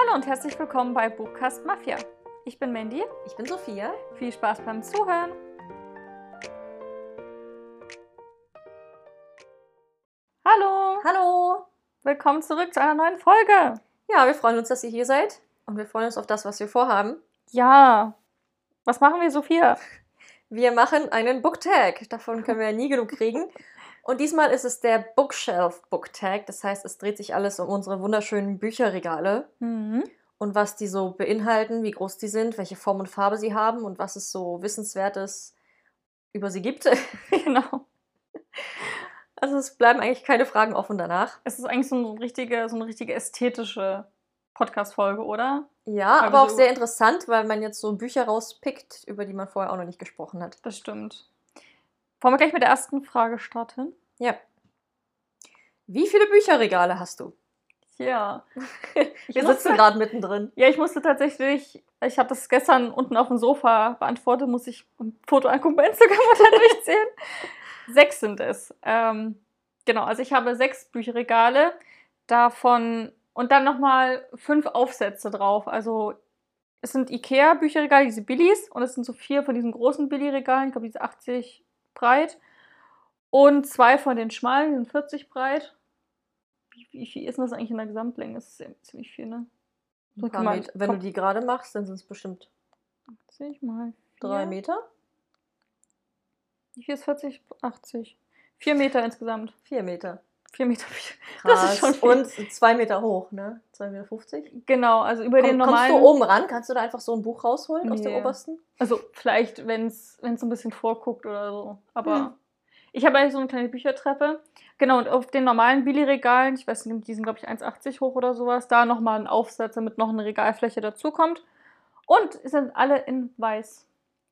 Hallo und herzlich willkommen bei Buchcast Mafia. Ich bin Mandy. Ich bin Sophia. Viel Spaß beim Zuhören. Hallo, Hallo. willkommen zurück zu einer neuen Folge. Ja, wir freuen uns, dass ihr hier seid und wir freuen uns auf das, was wir vorhaben. Ja, was machen wir, Sophia? Wir machen einen Booktag. Davon können wir ja nie genug kriegen. Und diesmal ist es der Bookshelf Booktag. Das heißt, es dreht sich alles um unsere wunderschönen Bücherregale Mhm. und was die so beinhalten, wie groß die sind, welche Form und Farbe sie haben und was es so Wissenswertes über sie gibt. Genau. Also es bleiben eigentlich keine Fragen offen danach. Es ist eigentlich so eine richtige, so eine richtige ästhetische Podcast-Folge, oder? Ja, Aber aber auch so- sehr interessant, weil man jetzt so Bücher rauspickt, über die man vorher auch noch nicht gesprochen hat. Das stimmt. Wollen wir gleich mit der ersten Frage starten? Ja. Wie viele Bücherregale hast du? Ja. Wir sitzen gerade mittendrin. Ja, ich musste tatsächlich, ich habe das gestern unten auf dem Sofa beantwortet, muss ich ein Foto angucken bei Instagram und dann durchzählen. sechs sind es. Ähm, genau, also ich habe sechs Bücherregale, davon und dann nochmal fünf Aufsätze drauf. Also es sind Ikea-Bücherregale, diese Billies, und es sind so vier von diesen großen Billy-Regalen, ich glaube, diese 80 breit. Und zwei von den schmalen, die sind 40 breit. Wie, wie viel ist denn das eigentlich in der Gesamtlänge? Das ist ziemlich viel, ne? So kann man-. Wenn du komm. die gerade machst, dann sind es bestimmt 80 mal drei vier. Meter. Wie viel ist 40? 80. Vier Meter insgesamt. Vier Meter. Vier Meter. Das ist Krass. schon viel. Und zwei Meter hoch, ne? Zwei Meter fünfzig. Genau, also über den Komm, kommst normalen. du oben ran? Kannst du da einfach so ein Buch rausholen aus Nee. der obersten? Also vielleicht, wenn es so ein bisschen vorguckt oder so. Aber Hm. ich habe eigentlich so eine kleine Büchertreppe. Genau, und auf den normalen Billy-Regalen, ich weiß nicht, die sind glaube ich 1,80 hoch oder sowas, da nochmal ein Aufsatz, damit noch eine Regalfläche dazukommt. Und sind alle in weiß.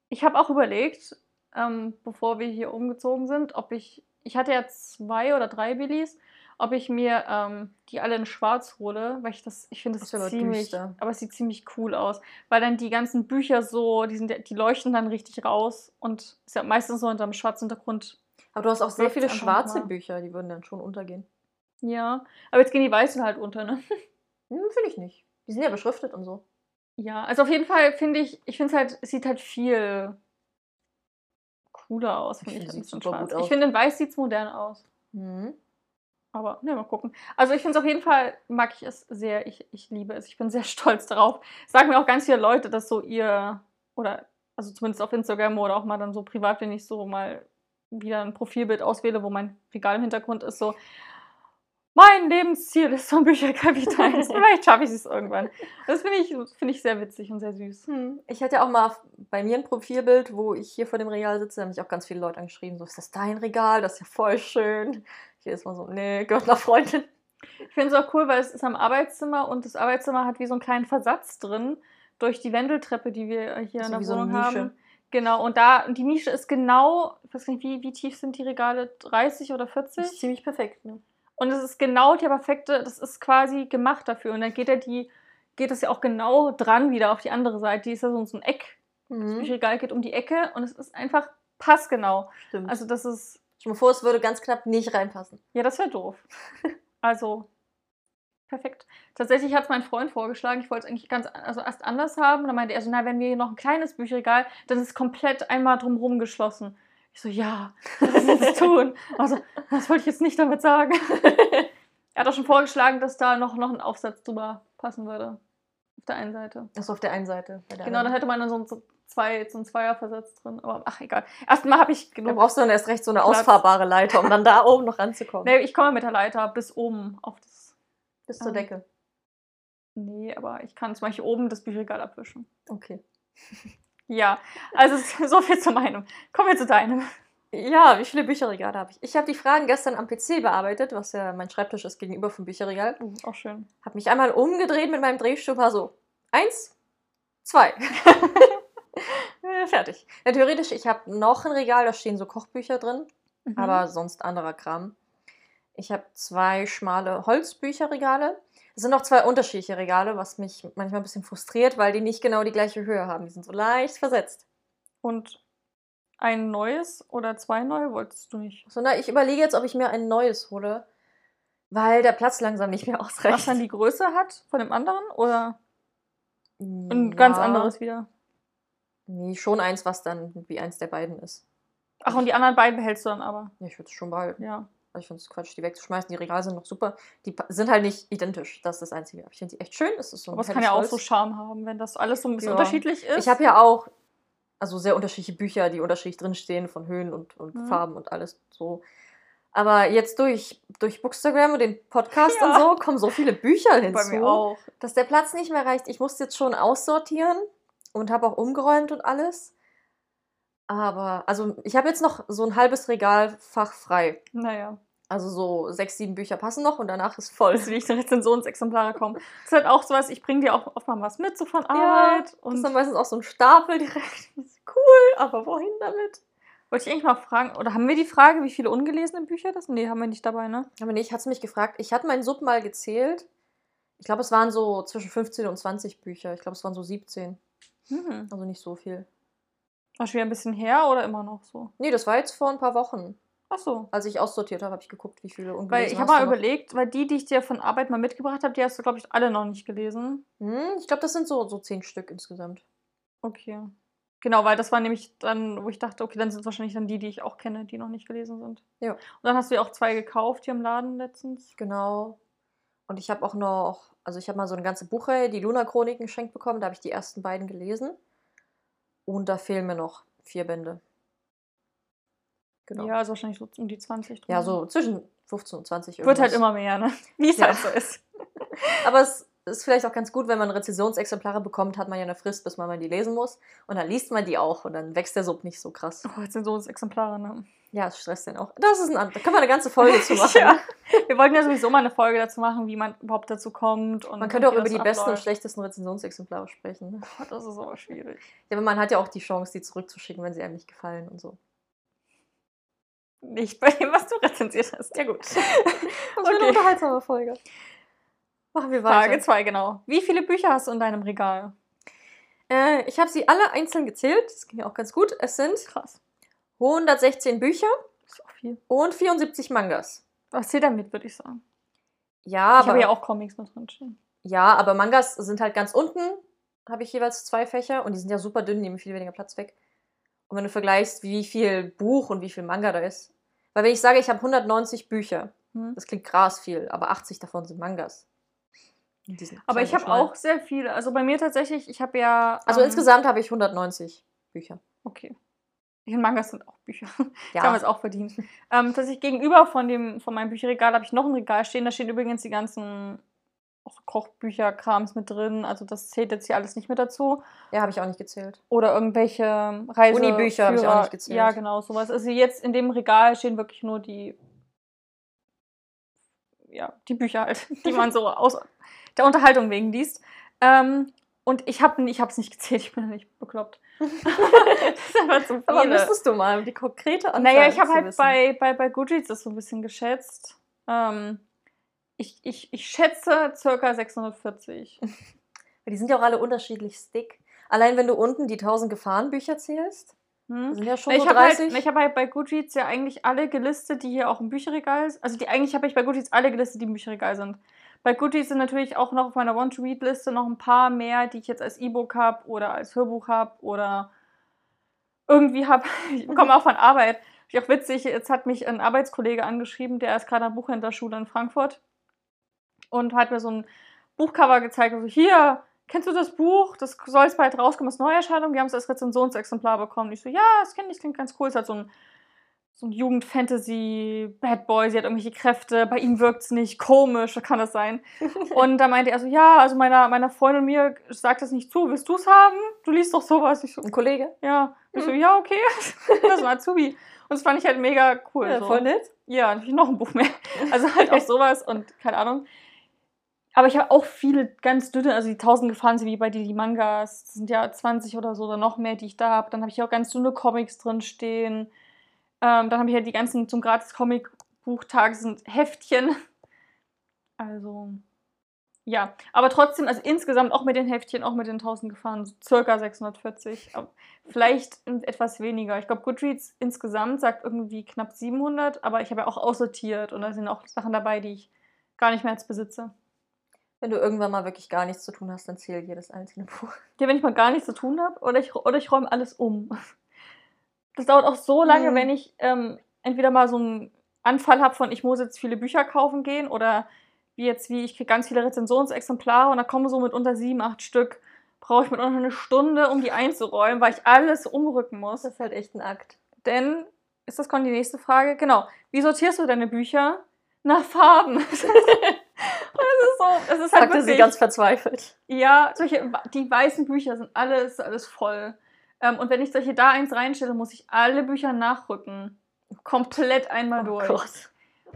Ich habe auch überlegt, ähm, bevor wir hier umgezogen sind, ob ich, ich hatte ja zwei oder drei Billys, ob ich mir ähm, die alle in schwarz hole, weil ich das, ich finde das, Das ziemlich, düster. aber es sieht ziemlich cool aus, weil dann die ganzen Bücher so, die, sind, die leuchten dann richtig raus und ist ja meistens so unter einem schwarzen Hintergrund. Aber du hast auch sehr viele schwarze mal. Bücher, die würden dann schon untergehen. Ja, aber jetzt gehen die weißen halt unter, ne? Hm, finde ich nicht. Die sind ja beschriftet und so. Ja, also auf jeden Fall finde ich, ich finde es halt, es sieht halt viel cooler aus, Ich finde ich, in super schwarz. gut aus. Ich finde, in weiß sieht es modern aus. Mhm. Aber ne, mal gucken. Also ich finde es auf jeden Fall, mag ich es sehr. Ich, ich liebe es. Ich bin sehr stolz darauf. Sagen mir auch ganz viele Leute, dass so ihr, oder also zumindest auf Instagram oder auch mal dann so privat, wenn ich so mal wieder ein Profilbild auswähle, wo mein Regal im Hintergrund ist, so mein Lebensziel ist so ein Bücherkapital. Vielleicht schaffe ich es irgendwann. Das finde ich, finde ich sehr witzig und sehr süß. Hm. Ich hatte ja auch mal bei mir ein Profilbild, wo ich hier vor dem Regal sitze, da haben mich auch ganz viele Leute angeschrieben, so, ist das dein Regal? Das ist ja voll schön. Hier ist mal so, nee, gehört einer Freundin. Ich finde es auch cool, weil es ist am Arbeitszimmer und das Arbeitszimmer hat wie so einen kleinen Versatz drin durch die Wendeltreppe, die wir hier So in der wie so eine Wohnung Nische. haben. Genau, und da, die Nische ist genau, ich weiß nicht, wie, wie tief sind die Regale? 30 oder 40? Das ist ziemlich perfekt. Ne? Und es ist genau die perfekte, das ist quasi gemacht dafür. Und dann geht er die, geht es ja auch genau dran wieder auf die andere Seite. Die ist ja so so ein Eck. Das Mhm. Bücherregal geht um die Ecke und es ist einfach passgenau. Stimmt. Also das ist, dir mal vor, es würde ganz knapp nicht reinpassen. ja, das wäre doof. Also, perfekt. Tatsächlich hat es mein Freund vorgeschlagen, ich wollte es eigentlich ganz, also erst anders haben. Dann meinte er so, na, wenn wir hier noch ein kleines Bücherregal, dann ist es komplett einmal drumherum geschlossen. Ich so, ja, das muss ich tun. Also, das wollte ich jetzt nicht damit sagen. er hat auch schon vorgeschlagen, dass da noch, noch ein Aufsatz drüber passen würde. Auf der einen Seite. Das auf der einen Seite. Der Genau, dann hätte man dann so, ein- so, zwei, so einen Zweierversatz drin. Aber ach, egal. Erstmal habe ich Da genug. brauchst du dann erst recht so eine Platz. ausfahrbare Leiter, um dann da oben noch ranzukommen. Nee, ich komme mit der Leiter bis oben auf das Bis zur ähm, Decke. Nee, aber ich kann zum Beispiel oben das Bücherregal abwischen. Okay. Ja, also so viel zu meinem. Kommen wir zu deinem. Ja, wie viele Bücherregale habe ich? Ich habe die Fragen gestern am PC bearbeitet, was ja mein Schreibtisch ist gegenüber vom Bücherregal. Uh, auch schön. Habe mich einmal umgedreht mit meinem Drehstuhl, war so eins, zwei. Fertig. Ja, theoretisch, ich habe noch ein Regal, da stehen so Kochbücher drin, Mhm. aber sonst anderer Kram. Ich habe zwei schmale Holzbücherregale. Es sind noch zwei unterschiedliche Regale, was mich manchmal ein bisschen frustriert, weil die nicht genau die gleiche Höhe haben. Die sind so leicht versetzt. Und ein neues oder zwei neue wolltest du nicht? So, na, ich überlege jetzt, ob ich mir ein neues hole, Weil der Platz langsam nicht mehr ausreicht. Was dann die Größe hat von dem anderen? Oder ein ganz Ja. anderes wieder? Nee, schon eins, was dann wie eins der beiden ist. Ach, und die anderen beiden behältst du dann aber. Ja, ich würde es schon behalten. Ja. Ich finde es Quatsch, die wegzuschmeißen. Die Regale sind noch super. Die sind halt nicht identisch. Das ist das Einzige. Aber Ich finde die echt schön. Es ist so Aber es kann ja auch Holz. so Charme haben, wenn das alles so ein bisschen Ja. unterschiedlich ist. Ich habe ja auch also sehr unterschiedliche Bücher, die unterschiedlich drinstehen, von Höhen und, und Mhm. Farben und alles so. Aber jetzt durch, durch Bookstagram und den Podcast Ja. und so kommen so viele Bücher hinzu, dass der Platz nicht mehr reicht. Ich musste jetzt schon aussortieren und habe auch umgeräumt und alles. Aber, also ich habe jetzt noch so ein halbes Regalfach frei. Naja. Also so sechs, sieben Bücher passen noch und danach ist voll. Dass wie ich Rezensionsexemplare kommen. Das ist halt auch sowas, ich bringe dir auch oft mal was mit, so von Ja, Arbeit. Das ist und dann meistens auch so ein Stapel direkt. Cool, aber wohin damit? wollte ich eigentlich mal fragen, oder haben wir die Frage, wie viele ungelesene Bücher das sind? Nee, haben wir nicht dabei, ne? Aber nee, ich hatte mich gefragt. Ich hatte meinen Sub mal gezählt. Ich glaube, es waren so zwischen 15 und 20 Bücher. Ich glaube, es waren so 17. Hm. Also nicht so viel. War schon wieder ein bisschen her oder immer noch so? Nee, das war jetzt vor ein paar Wochen. Ach so. Als ich aussortiert habe, habe ich geguckt, wie viele ungelesen Weil ich habe mal überlegt, weil die, die ich dir von Arbeit mal mitgebracht habe, die hast du, glaube ich, alle noch nicht gelesen. Hm, ich glaube, das sind so, so 10 Stück insgesamt. Okay. Genau, weil das war nämlich dann, wo ich dachte, okay, dann sind es wahrscheinlich dann die, die ich auch kenne, die noch nicht gelesen sind. Ja. Und dann hast du ja auch zwei gekauft hier im Laden letztens. Genau. Und ich habe auch noch, also ich habe mal so eine ganze Buchreihe, die Luna-Chroniken geschenkt bekommen. Da habe ich die ersten beiden gelesen. Und da fehlen mir noch vier Bände. Genau. Ja, also wahrscheinlich so um die 20 drin. Ja, so zwischen 15 und 20 Wird halt irgendwas. immer mehr, ne? Wie es Ja. halt so ist. Aber es ist vielleicht auch ganz gut, wenn man Rezensionsexemplare bekommt, hat man ja eine Frist, bis man mal die lesen muss. Und dann liest man die auch und dann wächst der Sub nicht so krass. Oh, jetzt sind so das Exemplare, ne? Ja, es stresst den auch. Das ist ein anderes. Da können wir eine ganze Folge zu machen. ja. Wir wollten ja sowieso mal eine Folge dazu machen, wie man überhaupt dazu kommt. Und Man könnte auch über das die so besten und abläuft. schlechtesten Rezensionsexemplare sprechen. Oh, das ist aber schwierig. Ja, aber man hat ja auch die Chance, die zurückzuschicken, wenn sie einem nicht gefallen und so. Nicht bei dem, was du rezensiert hast. Ja, gut. Das Okay. eine unterhaltsame Folge. Machen wir weiter. Frage 2, genau. Wie viele Bücher hast du in deinem Regal? Äh, ich habe sie alle einzeln gezählt. Das ging ja auch ganz gut. Es sind Krass. 116 Bücher Das ist auch viel. und 74 Mangas. Was zählt damit, würde ich sagen. Ja, ich aber, habe ja auch Comics mit drin stehen. ja, aber Mangas sind halt ganz unten. Habe ich jeweils zwei Fächer und die sind ja super dünn, nehmen viel weniger Platz weg. Und wenn du vergleichst, wie viel Buch und wie viel Manga da ist. Weil wenn ich sage, ich habe 190 Bücher, Hm. das klingt krass viel, aber 80 davon sind Mangas. Aber ich habe auch sehr viele. Also bei mir tatsächlich, ich habe ja. Also ähm, insgesamt habe ich 190 Bücher. Okay. Ich finde, Mangas sind auch Bücher. Ja. Das haben wir es auch verdient. ähm, tatsächlich gegenüber von, dem, von meinem Bücherregal habe ich noch ein Regal stehen. Da stehen übrigens die ganzen auch so Kochbücher, Krams mit drin. Also das zählt jetzt hier alles nicht mit dazu. Ja, habe ich auch nicht gezählt. Oder irgendwelche Reise Unibücher habe ich auch nicht gezählt. Ja, genau, sowas. Also jetzt in dem Regal stehen wirklich nur die, ja, die Bücher halt, die man so aus der Unterhaltung wegen liest. Ähm, und ich habe ich es nicht gezählt, ich bin ja nicht bekloppt. das ist einfach zu Aber viele. müsstest du mal die konkrete Anzahl Naja, ich habe halt wissen. bei, bei, bei Goodreads das so ein bisschen geschätzt. Ähm, ich, ich, ich schätze circa 640. Die sind ja auch alle unterschiedlich dick. Allein wenn du unten die 1000 Gefahrenbücher zählst, Hm? sind ja schon Ich so habe halt, 30. ich hab halt bei Goodreads ja eigentlich alle gelistet, die hier auch im Bücherregal sind. Also die, eigentlich habe ich bei Goodreads alle gelistet, die im Bücherregal sind. Bei Goodreads sind natürlich auch noch auf meiner Want-to-Read-Liste noch ein paar mehr, die ich jetzt als E-Book habe oder als Hörbuch habe oder irgendwie habe. Ich bekomme auch von Arbeit. Ist auch witzig, jetzt hat mich ein Arbeitskollege angeschrieben, der ist gerade an Buchhändlerschule in Frankfurt und hat mir so ein Buchcover gezeigt. Also hier, kennst du das Buch? Das soll jetzt bald rauskommen, das ist Neuerscheinung. Wir haben es als Rezensionsexemplar bekommen. Ich so, ja, das kenne ich, klingt ganz cool. Es hat so ein, so ein Jugend-Fantasy-Bad Boy, sie hat irgendwelche Kräfte, bei ihm wirkt es nicht, komisch, was kann das sein? Und da meinte er so, ja, also meiner, meiner Freundin und mir sagt das nicht zu, willst du es haben? Du liest doch sowas. Ich so, Ein Kollege. ja. Ich so, Mhm. ja, okay. das war Azubi. Und das fand ich halt mega cool. Ja, so. voll nett. Ja, natürlich noch ein Buch mehr. Also halt auch sowas und keine Ahnung. Aber ich habe auch viele ganz dünne, also die 1000 Gefahren sind wie bei dir die Mangas. Das sind ja 20 oder so oder noch mehr, die ich da habe. Dann habe ich auch ganz dünne Comics drin stehen. Ähm, dann habe ich halt die ganzen zum gratis Comic-Buchtag sind Heftchen. Also, ja. Aber trotzdem, also insgesamt auch mit den Heftchen, auch mit den 1000 Gefahren, so circa 640. Aber vielleicht etwas weniger. Ich glaube, Goodreads insgesamt sagt irgendwie knapp 700, aber ich habe ja auch aussortiert und da sind auch Sachen dabei, die ich gar nicht mehr als besitze. Wenn du irgendwann mal wirklich gar nichts zu tun hast, dann zähl jedes einzelne Buch. Ja, wenn ich mal gar nichts zu tun habe oder ich, oder ich räume alles um. Das dauert auch so lange, Mhm. wenn ich ähm, entweder mal so einen Anfall habe von, ich muss jetzt viele Bücher kaufen gehen oder wie jetzt, wie ich kriege ganz viele Rezensionsexemplare und da kommen so mit unter sieben, acht Stück. Brauche ich mit unter eine Stunde, um die einzuräumen, weil ich alles umrücken muss. Das ist halt echt ein Akt. Denn, ist das Con die nächste Frage? Genau. Wie sortierst du deine Bücher? Nach Farben. das ist halt wirklich, sie ganz verzweifelt. ja, solche, die weißen Bücher sind alles, alles voll. Ähm, und wenn ich solche da eins reinstelle, muss ich alle Bücher nachrücken. Komplett einmal Oh durch. Gott.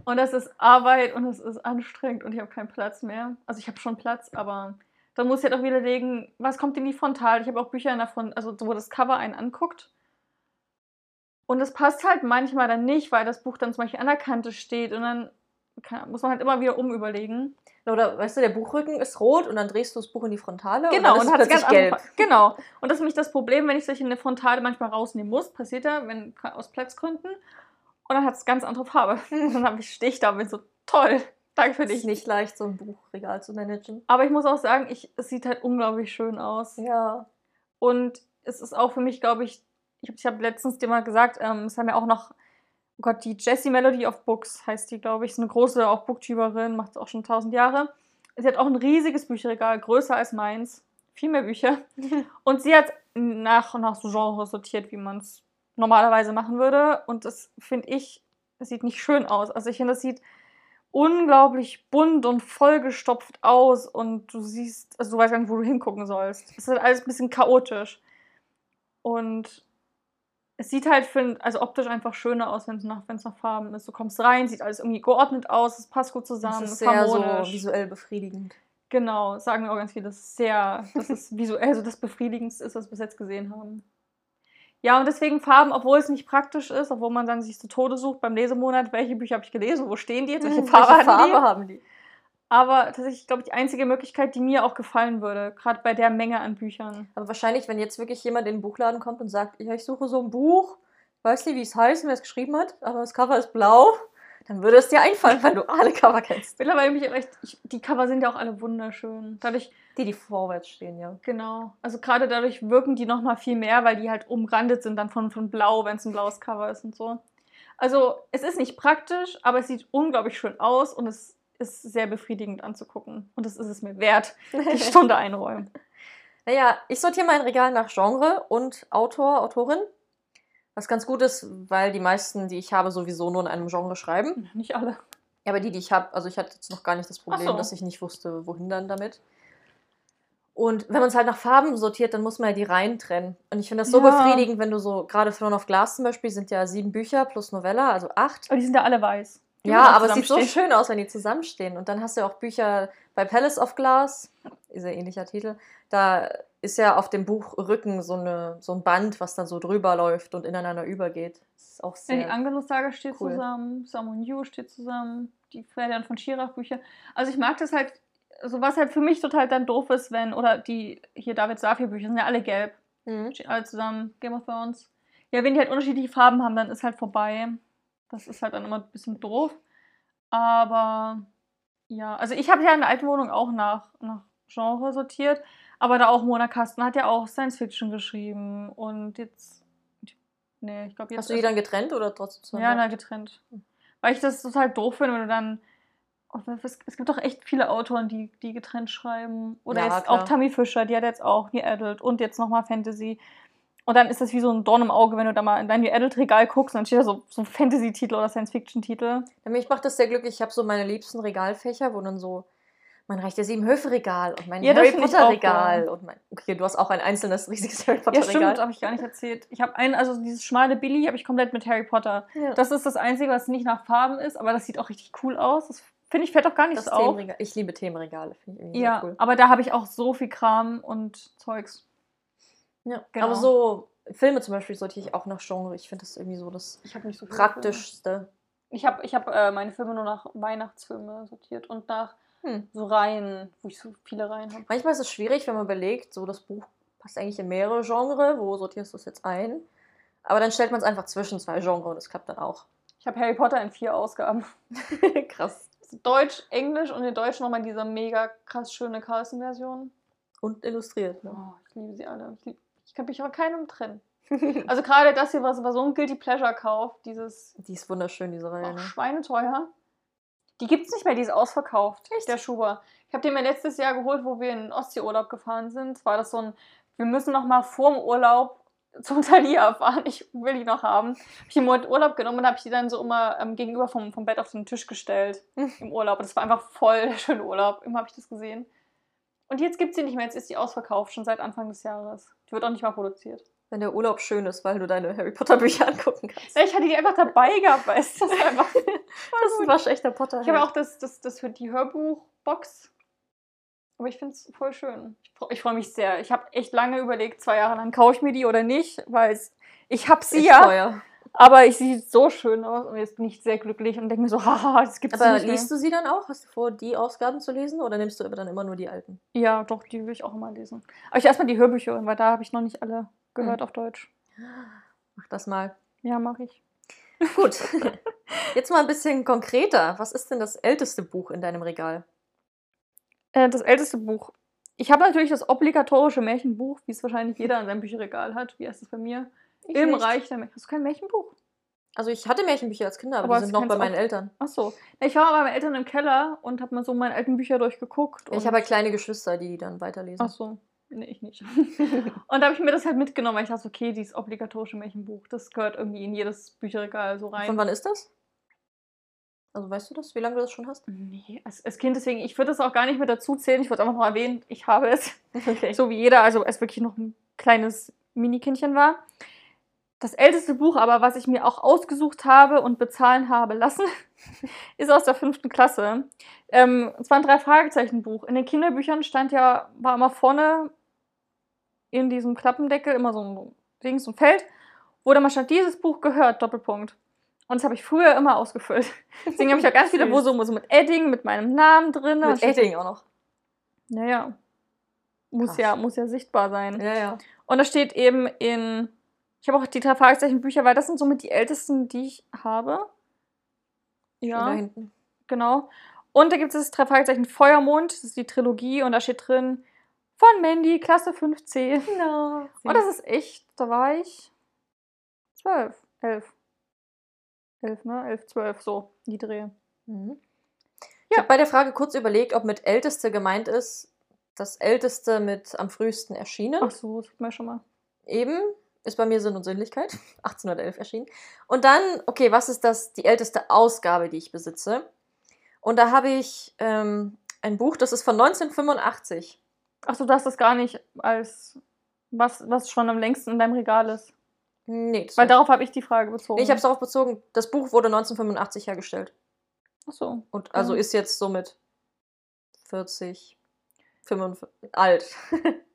Und das ist Arbeit und es ist anstrengend und ich habe keinen Platz mehr. Also ich habe schon Platz, aber dann muss ich halt auch wieder legen, was kommt in die Frontal. Ich habe auch Bücher in der Front, also wo das Cover einen anguckt. Und es passt halt manchmal dann nicht, weil das Buch dann zum Beispiel an der Kante steht und dann kann, muss man halt immer wieder umüberlegen. Oder weißt du, der Buchrücken ist rot und dann drehst du das Buch in die Frontale Genau, und und dann hat ist es ganz plötzlich gelb. gelb. Genau. Und das ist nämlich das Problem, wenn ich solche eine Frontale manchmal rausnehmen muss, passiert ja, wenn aus Platzgründen. Und dann hat es ganz andere Farbe. Und dann habe ich stehe ich da und bin so toll. Danke für Ist dich. nicht leicht, so ein Buchregal zu managen. Aber ich muss auch sagen, ich, es sieht halt unglaublich schön aus. Ja. Und es ist auch für mich, glaube ich, ich habe hab letztens dir mal gesagt, ähm, es haben ja auch noch, Gott, die Jessie Melody of Books heißt die, glaube ich. Ist eine große auch Booktuberin, macht es auch schon tausend Jahre. Sie hat auch ein riesiges Bücherregal, größer als meins. Viel mehr Bücher. Und sie hat nach und nach so Genres sortiert, wie man es normalerweise machen würde. Und das finde ich, das sieht nicht schön aus. Also ich finde, das sieht unglaublich bunt und vollgestopft aus und du siehst, also du weißt gar nicht, wo du hingucken sollst. Es ist halt alles ein bisschen chaotisch. Und es sieht halt, für, also optisch einfach schöner aus, wenn es nach, wenn's nach Farben ist. Du kommst rein, sieht alles irgendwie geordnet aus, es passt gut zusammen, Das es ist sehr so harmonisch. visuell befriedigend. Genau, sagen wir auch ganz viel, das ist sehr, das ist visuell so das Befriedigendste ist, was wir bis jetzt gesehen haben. Ja, und deswegen Farben, obwohl es nicht praktisch ist, obwohl man dann sich zu Tode sucht beim Lesemonat, welche Bücher habe ich gelesen, wo stehen die jetzt, welche Farbe, Welche hatten Farbe die? haben die? Aber tatsächlich, glaube ich, die einzige Möglichkeit, die mir auch gefallen würde, gerade bei der Menge an Büchern. Aber wahrscheinlich, wenn jetzt wirklich jemand in den Buchladen kommt und sagt, ja, ich suche so ein Buch, weiß nicht, wie es heißt und wer es geschrieben hat, aber das Cover ist blau, dann würde es dir einfallen, weil du alle Cover kennst. Mittlerweile bin ich recht, ich, die Cover sind ja auch alle wunderschön. Dadurch, Die, die vorwärts stehen, ja. genau, also gerade dadurch wirken die nochmal viel mehr, weil die halt umrandet sind dann von, von Blau, wenn es ein blaues Cover ist und so. Also es ist nicht praktisch, aber es sieht unglaublich schön aus und es ist sehr befriedigend anzugucken. Und das ist es mir wert, die Stunde einräumen. Naja, ich sortiere mein Regal nach Genre und Autor, Autorin. Was ganz gut ist, weil die meisten, die ich habe, sowieso nur in einem Genre schreiben. Nicht alle. Ja, aber die, die ich habe, also ich hatte jetzt noch gar nicht das Problem, so. dass ich nicht wusste, wohin dann damit. Und wenn man es halt nach Farben sortiert, dann muss man ja die Reihen trennen. Und ich finde das so Ja. befriedigend, wenn du so, gerade Throne of Glass zum Beispiel, sind ja sieben Bücher plus Novella, also acht. Aber die sind ja alle weiß. Ja, aber es sieht so schön aus, wenn die zusammenstehen. Und dann hast du ja auch Bücher bei Palace of Glass, ist ja ähnlicher Titel. Da ist ja auf dem Buchrücken so, eine, so ein Band, was dann so drüber läuft und ineinander übergeht. Das ist auch Ja, die sehr. Angelus-Saga steht cool. zusammen, Samon Yu steht zusammen, die Ferdinand von Schirach-Bücher. Also ich mag das halt, also was halt für mich total dann doof ist, wenn, oder die hier David Safir-Bücher sind ja alle gelb, Mhm. stehen alle zusammen, Game of Thrones. Ja, wenn die halt unterschiedliche Farben haben, dann ist halt vorbei. Das ist halt dann immer ein bisschen doof. Aber ja, also ich habe ja in der alten Wohnung auch nach, nach Genre sortiert, aber da auch Mona Kasten hat ja auch Science Fiction geschrieben und jetzt. Nee, ich glaube jetzt. Hast du die dann getrennt oder trotzdem zusammen? Ja, na, getrennt. Weil ich das total doof finde, wenn du dann. oh, Es es gibt doch echt viele Autoren, die, die getrennt schreiben. Oder Ja, jetzt klar. auch Tammy Fischer, die hat jetzt auch New Adult und jetzt nochmal Fantasy. Und dann ist das wie so ein Dorn im Auge, wenn du da mal in dein Adult-Regal guckst und dann steht da so, so ein Fantasy-Titel oder Science-Fiction-Titel. Ja, Mich macht das sehr glücklich. Ich habe so meine liebsten Regalfächer, wo dann so mein Reich der sieben Höfe-Regal und mein Ja, Harry Potter-Regal. Und mein. Okay, du hast auch ein einzelnes riesiges Harry Ja, Potter-Regal. stimmt, habe ich gar nicht erzählt. Ich habe einen, also dieses schmale Billy habe ich komplett mit Harry Potter. Ja. Das ist das Einzige, was nicht nach Farben ist, aber das sieht auch richtig cool aus. Das finde ich, fällt auch gar nicht das so auf. Ich liebe Themenregale, finde ich irgendwie Ja, cool. aber da habe ich auch so viel Kram und Zeugs. Ja. Genau. Aber so Filme zum Beispiel sortiere ich auch nach Genre. Ich finde das irgendwie so das Ich habe nicht so Praktischste. Ich habe ich hab, äh, meine Filme nur nach Weihnachtsfilme sortiert und nach Hm. so Reihen, wo ich so viele Reihen habe. Manchmal ist es schwierig, wenn man überlegt, so das Buch passt eigentlich in mehrere Genres, wo sortierst du es jetzt ein? Aber dann stellt man es einfach zwischen zwei Genres und es klappt dann auch. Ich habe Harry Potter in vier Ausgaben. Krass. Deutsch, Englisch und in Deutsch nochmal diese mega krass schöne Carlsen-Version. Und illustriert, ne? Oh, ich liebe sie alle. Ich, lieb, ich kann mich auch keinem trennen. Also gerade das hier war, so ein Guilty Pleasure-Kauf, dieses Die ist wunderschön, diese Reihe, auch ne? schweineteuer. Die gibt es nicht mehr, die ist ausverkauft. Echt? Der Schuber. Ich habe den mir letztes Jahr geholt, wo wir in den Ostseeurlaub gefahren sind. War das so ein, wir müssen noch mal vorm Urlaub zum Thalia fahren. Ich will die noch haben. Hab ich die mal in Urlaub genommen und habe ich die dann so immer ähm, gegenüber vom, vom Bett auf den Tisch gestellt im Urlaub. Und das war einfach voll der schöne Urlaub. Immer habe ich das gesehen. Und jetzt gibt es sie nicht mehr. Jetzt ist sie ausverkauft, schon seit Anfang des Jahres. Die wird auch nicht mal produziert. Wenn der Urlaub schön ist, weil du deine Harry Potter Bücher angucken kannst. Ja, Ich hatte die einfach dabei gehabt, weißt du? Das ist einfach Das ist ein waschechter Potter. Ich habe auch das, das, das für die Hörbuchbox. Aber ich finde es voll schön. Ich, ich freue mich sehr. Ich habe echt lange überlegt, zwei Jahre lang, kaufe ich mir die oder nicht, weil ich habe sie Ist ja, teuer. Aber ich sieht so schön aus und jetzt bin ich sehr glücklich und denke mir so, haha, das gibt's Aber nicht mehr. liest du sie dann auch? Hast du vor, die Ausgaben zu lesen oder nimmst du aber dann immer nur die alten? Ja, doch, die will ich auch immer lesen. Aber ich erstmal die Hörbücher hören, weil da habe ich noch nicht alle gehört Hm. auf Deutsch. Mach das mal. Ja, mache ich. Gut. Jetzt mal ein bisschen konkreter. Was ist denn das älteste Buch in deinem Regal? Äh, das älteste Buch. Ich habe natürlich das obligatorische Märchenbuch, wie es wahrscheinlich jeder in seinem Bücherregal hat. Wie heißt es bei mir? Ich Im nicht. Reich der Märchen. Hast du kein Märchenbuch? Also ich hatte Märchenbücher als Kinder, aber, Aber die sind noch bei meinen auch- Eltern. Ach so. Ich war bei meinen Eltern im Keller und habe mal so meine alten Bücher durchgeguckt. Ja, Ich und- habe halt kleine Geschwister, die die dann weiterlesen. Ach so. Nee, ich nicht. und da habe ich mir das halt mitgenommen, weil ich dachte, okay, dieses obligatorische Märchenbuch, das gehört irgendwie in jedes Bücherregal so rein. Von wann ist das? Also weißt du das, wie lange du das schon hast? Nee, als, als Kind deswegen, ich würde das auch gar nicht mit dazu zählen. Ich würde einfach nur erwähnen, ich habe es. Okay. So wie jeder, also als wirklich noch ein kleines Minikindchen war. Das älteste Buch aber, was ich mir auch ausgesucht habe und bezahlen habe lassen, ist aus der fünften Klasse. Ähm, es war ein Drei-Fragezeichen-Buch. In den Kinderbüchern stand ja, war immer vorne in diesem Klappendeckel immer so ein Ding, so ein Feld, wo dann mal stand, dieses Buch gehört, Doppelpunkt. Und das habe ich früher immer ausgefüllt. Deswegen habe ich auch ganz viele, wo so, so mit Edding, mit meinem Namen drin. Mit Edding auch noch. Naja. Muss Krass. ja, muss ja sichtbar sein. Ja, ja. Und das steht eben in. Ich habe auch die drei Fragezeichen-Bücher, weil das sind somit die ältesten, die ich habe. Schön Da Ja, hinten. genau. Und da gibt es das drei Fragezeichen Feuermond, das ist die Trilogie und da steht drin von Mandy, Klasse 5c. No. Und das ist echt, da war ich zwölf, elf. Elf, ne? Elf, zwölf, so, die Dreh. Mhm. Ich Ja. habe bei der Frage kurz überlegt, ob mit älteste gemeint ist, das älteste mit am frühesten erschienen. Ach so, das hatten wir schon mal. Eben ist bei mir Sinn und Sinnlichkeit, 1811 erschienen. Und dann, okay, was ist das, die älteste Ausgabe, die ich besitze? Und da habe ich ähm, ein Buch, das ist von 1985. Ach so, du hast das gar nicht als was, was schon am längsten in deinem Regal ist. Nee, Weil darauf habe ich die Frage bezogen. ich, nee, ich habe es darauf bezogen, das Buch wurde 1985 hergestellt. Ach so. Und also Ja. ist jetzt somit 40, 45, alt.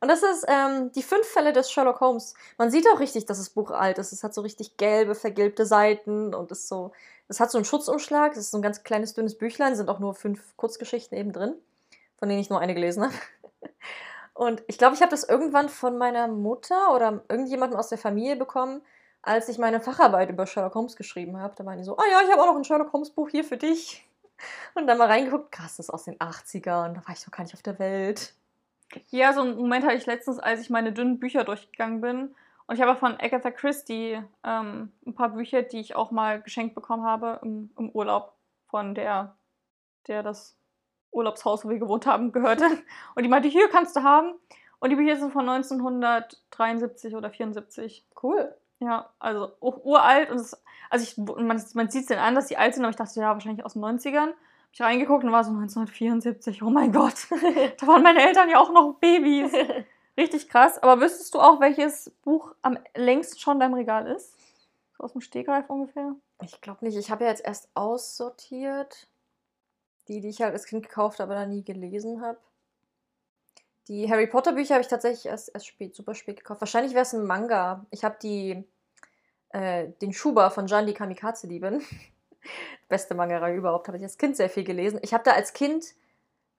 Und das ist ähm, die fünf Fälle des Sherlock Holmes. Man sieht auch richtig, dass das Buch alt ist. Es hat so richtig gelbe, vergilbte Seiten und ist so. Es hat so einen Schutzumschlag. Es ist so ein ganz kleines, dünnes Büchlein. Sind auch nur fünf Kurzgeschichten eben drin, von denen ich nur eine gelesen habe. Und ich glaube, ich habe das irgendwann von meiner Mutter oder irgendjemandem aus der Familie bekommen, als ich meine Facharbeit über Sherlock Holmes geschrieben habe. Da waren die so: Ah ja, ich habe auch noch ein Sherlock Holmes Buch hier für dich. Und dann mal reingeguckt, krass, das ist aus den 80ern, da war ich noch gar nicht auf der Welt. Ja, so einen Moment hatte ich letztens, als ich meine dünnen Bücher durchgegangen bin. Und ich habe auch von Agatha Christie ähm, ein paar Bücher, die ich auch mal geschenkt bekommen habe im, im Urlaub von der, der das Urlaubshaus, wo wir gewohnt haben, gehörte. Und die meinte, hier kannst du haben. Und die Bücher sind von 1973 oder 74. Cool. Ja, also auch uralt. Und es, also ich, man, man sieht es denen an, dass die alt sind, aber ich dachte, ja, wahrscheinlich aus den 90ern. Hab ich reingeguckt und war so 1974. Oh mein Gott. Da waren meine Eltern ja auch noch Babys. Richtig krass. Aber wüsstest du auch, welches Buch am längsten schon in deinem Regal ist? So aus dem Stegreif ungefähr? Ich glaube nicht. Ich habe ja jetzt erst aussortiert. Die, die ich halt als Kind gekauft habe, aber dann nie gelesen habe. Die Harry Potter Bücher habe ich tatsächlich erst, erst spät, super spät gekauft. Wahrscheinlich wäre es ein Manga. Ich habe die, äh, den Schuber von Jan die Kamikaze-Liebin. Beste Manga-Reihe überhaupt. Habe ich als Kind sehr viel gelesen. Ich habe da als Kind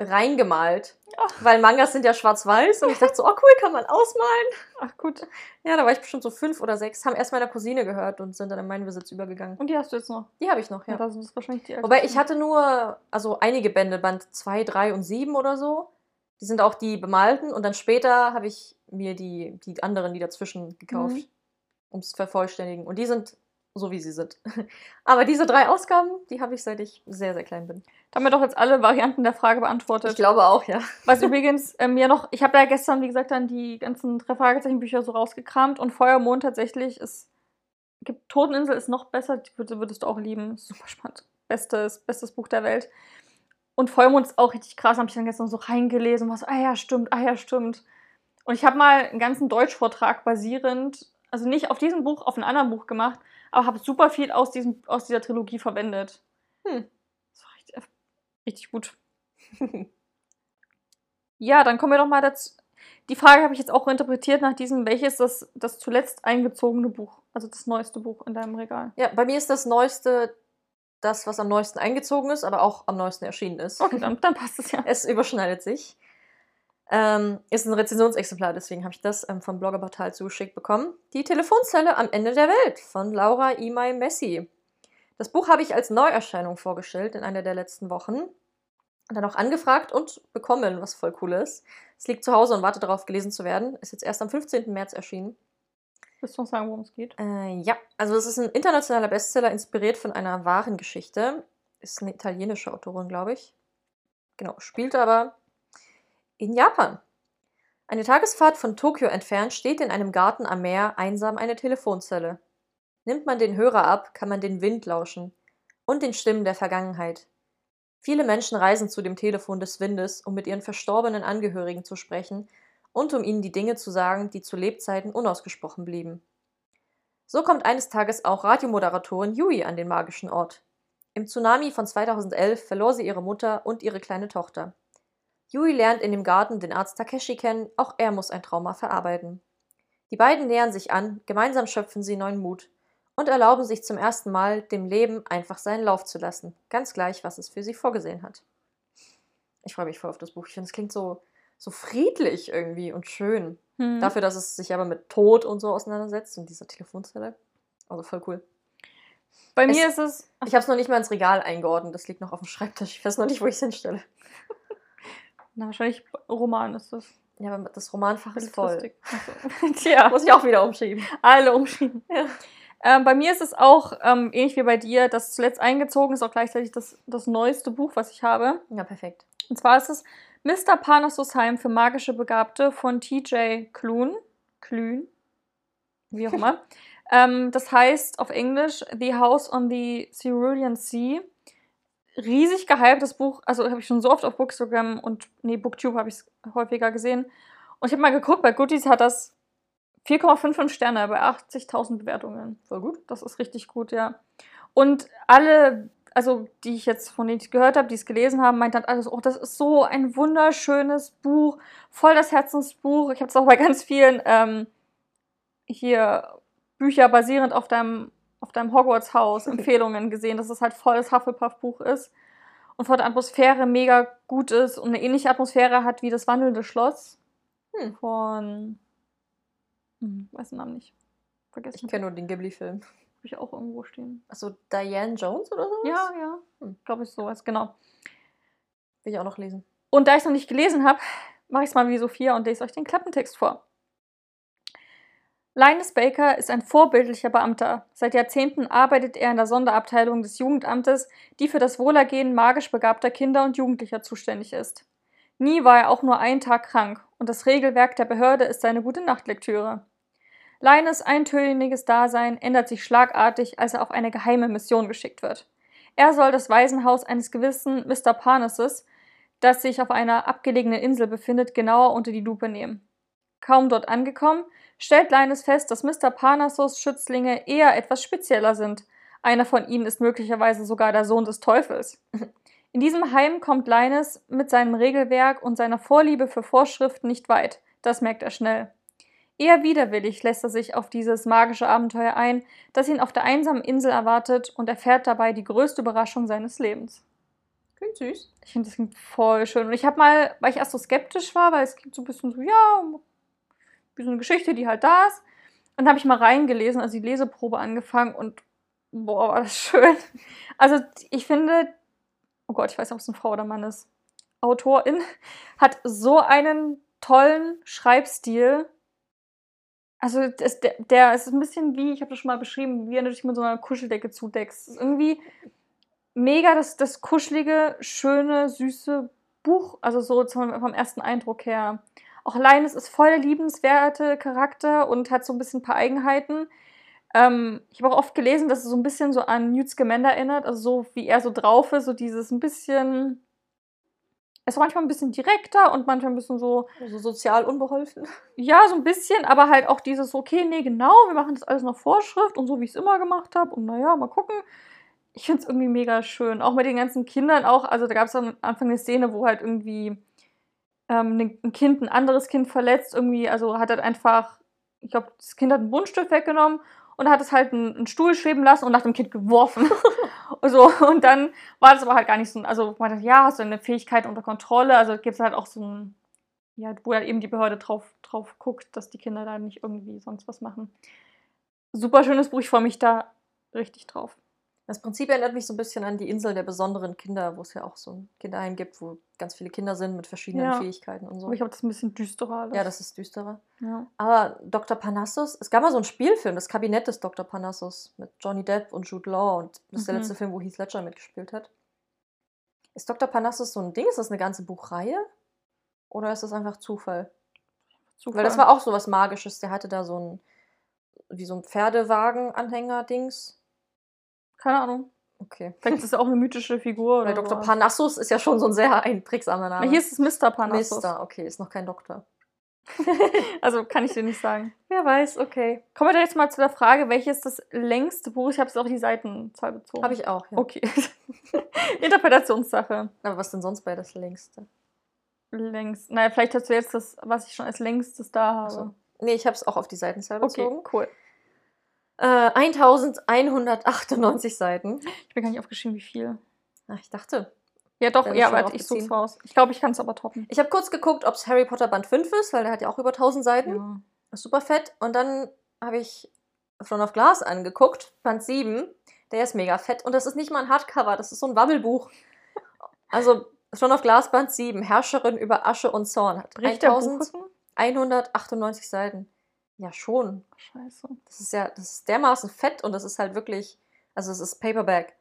reingemalt. Ach. Weil Mangas sind ja schwarz-weiß und ich dachte so, oh cool, kann man ausmalen. Ach gut. Ja, da war ich bestimmt so fünf oder sechs, haben erst meiner Cousine gehört und sind dann in meinen Besitz übergegangen. Und die hast du jetzt noch? Die habe ich noch, Ja, ja. da sind es wahrscheinlich die Wobei ich hatte nur, also einige Bände, Band 2, 3 und 7 oder so. Die sind auch die bemalten und dann später habe ich mir die, die anderen, die dazwischen gekauft, Mhm. um es zu vervollständigen. Und die sind so, wie sie sind. Aber diese drei Ausgaben, die habe ich seit ich sehr, sehr klein bin. Da haben wir doch jetzt alle Varianten der Frage beantwortet. Ich glaube auch, ja. Was übrigens ähm, mir noch, ich habe ja gestern, wie gesagt, dann die ganzen drei Fragezeichenbücher so rausgekramt und Feuermond tatsächlich ist, gibt Toteninsel ist noch besser, die würd- würdest du auch lieben, super spannend. Bestes, bestes Buch der Welt. Und Feuermond ist auch richtig krass, habe ich dann gestern so reingelesen und war so, ah ja, stimmt, ah ja, stimmt. Und ich habe mal einen ganzen Deutschvortrag basierend, also nicht auf diesem Buch, auf einem anderen Buch gemacht, aber habe super viel aus, diesem, aus dieser Trilogie verwendet. Hm. Das war richtig, richtig gut. Ja, dann kommen wir doch mal dazu. Die Frage habe ich jetzt auch interpretiert nach diesem, welches das, das zuletzt eingezogene Buch, also das neueste Buch in deinem Regal. Ja, bei mir ist das Neueste das, was am neuesten eingezogen ist, aber auch am neuesten erschienen ist. Okay, dann, dann passt es ja. Es überschneidet sich. Ähm, ist ein Rezensionsexemplar, deswegen habe ich das ähm, vom Bloggerportal zugeschickt bekommen. Die Telefonzelle am Ende der Welt von Laura Imai Messi. Das Buch habe ich als Neuerscheinung vorgestellt in einer der letzten Wochen. Und dann auch angefragt und bekommen, was voll cool ist. Es liegt zu Hause und wartet darauf, gelesen zu werden. Ist jetzt erst am 15. März erschienen. Willst du noch sagen, worum es geht? Äh, ja, also es ist ein internationaler Bestseller, inspiriert von einer wahren Geschichte. Ist eine italienische Autorin, glaube ich. Genau, spielt aber in Japan. Eine Tagesfahrt von Tokio entfernt steht in einem Garten am Meer einsam eine Telefonzelle. Nimmt man den Hörer ab, kann man den Wind lauschen und den Stimmen der Vergangenheit. Viele Menschen reisen zu dem Telefon des Windes, um mit ihren verstorbenen Angehörigen zu sprechen und um ihnen die Dinge zu sagen, die zu Lebzeiten unausgesprochen blieben. So kommt eines Tages auch Radiomoderatorin Yui an den magischen Ort. Im Tsunami von 2011 verlor sie ihre Mutter und ihre kleine Tochter. Yui lernt in dem Garten den Arzt Takeshi kennen, auch er muss ein Trauma verarbeiten. Die beiden nähern sich an, gemeinsam schöpfen sie neuen Mut und erlauben sich zum ersten Mal, dem Leben einfach seinen Lauf zu lassen, ganz gleich, was es für sie vorgesehen hat. Ich freue mich voll auf das Buch. Ich finde, es klingt so, so friedlich irgendwie und schön. Hm. Dafür, dass es sich aber mit Tod und so auseinandersetzt und dieser Telefonzelle. Also voll cool. Bei es- mir ist es. Ich habe es noch nicht mal ins Regal eingeordnet. Das liegt noch auf dem Schreibtisch. Ich weiß noch nicht, wo ich es hinstelle. Na, wahrscheinlich Roman ist das. Ja, aber das Romanfach ist voll. Tja. Muss ich auch wieder umschieben. Alle umschieben. Ja. Ähm, bei mir ist es auch ähm, ähnlich wie bei dir, das zuletzt eingezogen ist auch gleichzeitig das, das neueste Buch, was ich habe. Ja, perfekt. Und zwar ist es Mr. Parnassus Heim für magische Begabte von TJ Klun. Klün. Wie auch immer. ähm, das heißt auf Englisch The House on the Cerulean Sea. Riesig gehyptes Buch. Also habe ich schon so oft auf Bookstagram und nee, Booktube habe ich es häufiger gesehen. Und ich habe mal geguckt, bei Goodies hat das 4,55 Sterne bei 80.000 Bewertungen. Voll gut. Das ist richtig gut, ja. Und alle, also die ich jetzt von denen ich gehört habe, die es gelesen haben, meinten dann alles, oh, das ist so ein wunderschönes Buch, voll das Herzensbuch. Ich habe es auch bei ganz vielen ähm, hier Bücher basierend auf deinem, auf deinem Hogwarts-Haus Empfehlungen gesehen, dass es halt voll das Hufflepuff-Buch ist und von der Atmosphäre mega gut ist und eine ähnliche Atmosphäre hat wie das wandelnde Schloss Hm. von, hm, weiß den Namen nicht, Ich vergessen. kenne nur den Ghibli-Film. Habe ich auch irgendwo stehen. Achso, Diane Jones oder so? Ja, ja. Hm. Glaube ich sowas, genau. Will ich auch noch lesen. Und da ich es noch nicht gelesen habe, mache ich es mal wie Sophia und lese euch den Klappentext vor. Linus Baker ist ein vorbildlicher Beamter. Seit Jahrzehnten arbeitet er in der Sonderabteilung des Jugendamtes, die für das Wohlergehen magisch begabter Kinder und Jugendlicher zuständig ist. Nie war er auch nur einen Tag krank und das Regelwerk der Behörde ist seine gute Nachtlektüre. Linus eintöniges Dasein ändert sich schlagartig, als er auf eine geheime Mission geschickt wird. Er soll das Waisenhaus eines gewissen Mr. Parnassus, das sich auf einer abgelegenen Insel befindet, genauer unter die Lupe nehmen. Kaum dort angekommen, stellt Linus fest, dass Mr. Parnassus Schützlinge eher etwas spezieller sind. Einer von ihnen ist möglicherweise sogar der Sohn des Teufels. In diesem Heim kommt Linus mit seinem Regelwerk und seiner Vorliebe für Vorschriften nicht weit. Das merkt er schnell. Eher widerwillig lässt er sich auf dieses magische Abenteuer ein, das ihn auf der einsamen Insel erwartet und erfährt dabei die größte Überraschung seines Lebens. Klingt süß. Ich finde, das klingt voll schön. Und ich habe mal, weil ich erst so skeptisch war, weil es klingt so ein bisschen so, ja, wie so eine Geschichte, die halt da ist. Und habe ich mal reingelesen, also die Leseprobe angefangen und boah, war das schön. Also ich finde, oh Gott, ich weiß nicht, ob es eine Frau oder Mann ist. Autorin hat so einen tollen Schreibstil. Also das, der, der ist ein bisschen wie, ich habe das schon mal beschrieben, wie du dich mit so einer Kuscheldecke zudeckst. Es ist irgendwie mega das, das kuschelige, schöne, süße Buch, also so zum, vom ersten Eindruck her. Auch Linus ist voll der liebenswerte Charakter und hat so ein bisschen ein paar Eigenheiten. Ähm, ich habe auch oft gelesen, dass es so ein bisschen so an Newt Scamander erinnert, also so wie er so drauf ist, so dieses ein bisschen. Er ist manchmal ein bisschen direkter und manchmal ein bisschen so. So sozial unbeholfen. Ja, so ein bisschen, aber halt auch dieses, okay, nee, genau, wir machen das alles nach Vorschrift und so, wie ich es immer gemacht habe. Und naja, mal gucken ich finde es irgendwie mega schön. Auch mit den ganzen Kindern auch. Also da gab es am Anfang eine Szene, wo halt irgendwie ähm, ein Kind ein anderes Kind verletzt. Irgendwie, also hat er einfach, ich glaube, das Kind hat einen Buntstift weggenommen und hat es halt einen, einen, Stuhl schweben lassen und nach dem Kind geworfen. so, und dann war das aber halt gar nicht so, also man dachte, ja, hast du eine Fähigkeit unter Kontrolle. Also gibt es halt auch so ein, ja, wo halt eben die Behörde drauf, drauf guckt, dass die Kinder da nicht irgendwie sonst was machen. Super schönes Buch, ich freue mich da richtig drauf. Das Prinzip erinnert mich so ein bisschen an die Insel der besonderen Kinder, wo es ja auch so ein Kinderheim gibt, wo ganz viele Kinder sind mit verschiedenen ja. Fähigkeiten und so. Aber ich glaube, das ist ein bisschen düsterer. Alles. Ja, das ist düsterer. Ja. Aber Dr. Panassus, es gab mal so einen Spielfilm, das Kabinett des Dr. Panassus mit Johnny Depp und Jude Law und das ist mhm. der letzte Film, wo Heath Ledger mitgespielt hat. Ist Dr. Panassus so ein Ding? Ist das eine ganze Buchreihe? Oder ist das einfach Zufall? Zufall. Weil das war auch so was Magisches. Der hatte da so ein, wie so ein Pferdewagen-Anhänger-Dings keine Ahnung. Okay. Vielleicht ist es auch eine mythische Figur. Weil Dr. Parnassus ist ja schon so ein sehr einprägsamer Name. Hier ist es Mr. Parnassus. Mr., okay, ist noch kein Doktor. also kann ich dir nicht sagen. Wer weiß, okay. Kommen wir jetzt mal zu der Frage, welches das längste Buch? Ich habe es auch die Seitenzahl bezogen. Habe ich auch, ja. Okay. Interpretationssache. Aber was denn sonst bei das längste? Längst. Naja, vielleicht hast du jetzt das, was ich schon als längstes da habe. So. Nee, ich habe es auch auf die Seitenzahl bezogen. Okay, cool. Äh, 1198 Seiten. Ich bin gar nicht aufgeschrieben, wie viel. Ach, ich dachte. Ja, doch, ja, warte, ich such's raus. Ich glaube, ich kann es aber toppen. Ich habe kurz geguckt, ob es Harry Potter Band 5 ist, weil der hat ja auch über 1000 Seiten. Ja. Ist super fett. Und dann habe ich Throne of Glass angeguckt, Band 7. Der ist mega fett. Und das ist nicht mal ein Hardcover, das ist so ein Wabbelbuch. Also, Throne of Glass Band 7, Herrscherin über Asche und Zorn. Hat 1198 Seiten. Ja, schon. Scheiße. Das ist ja, das ist dermaßen fett und das ist halt wirklich, also es ist Paperback.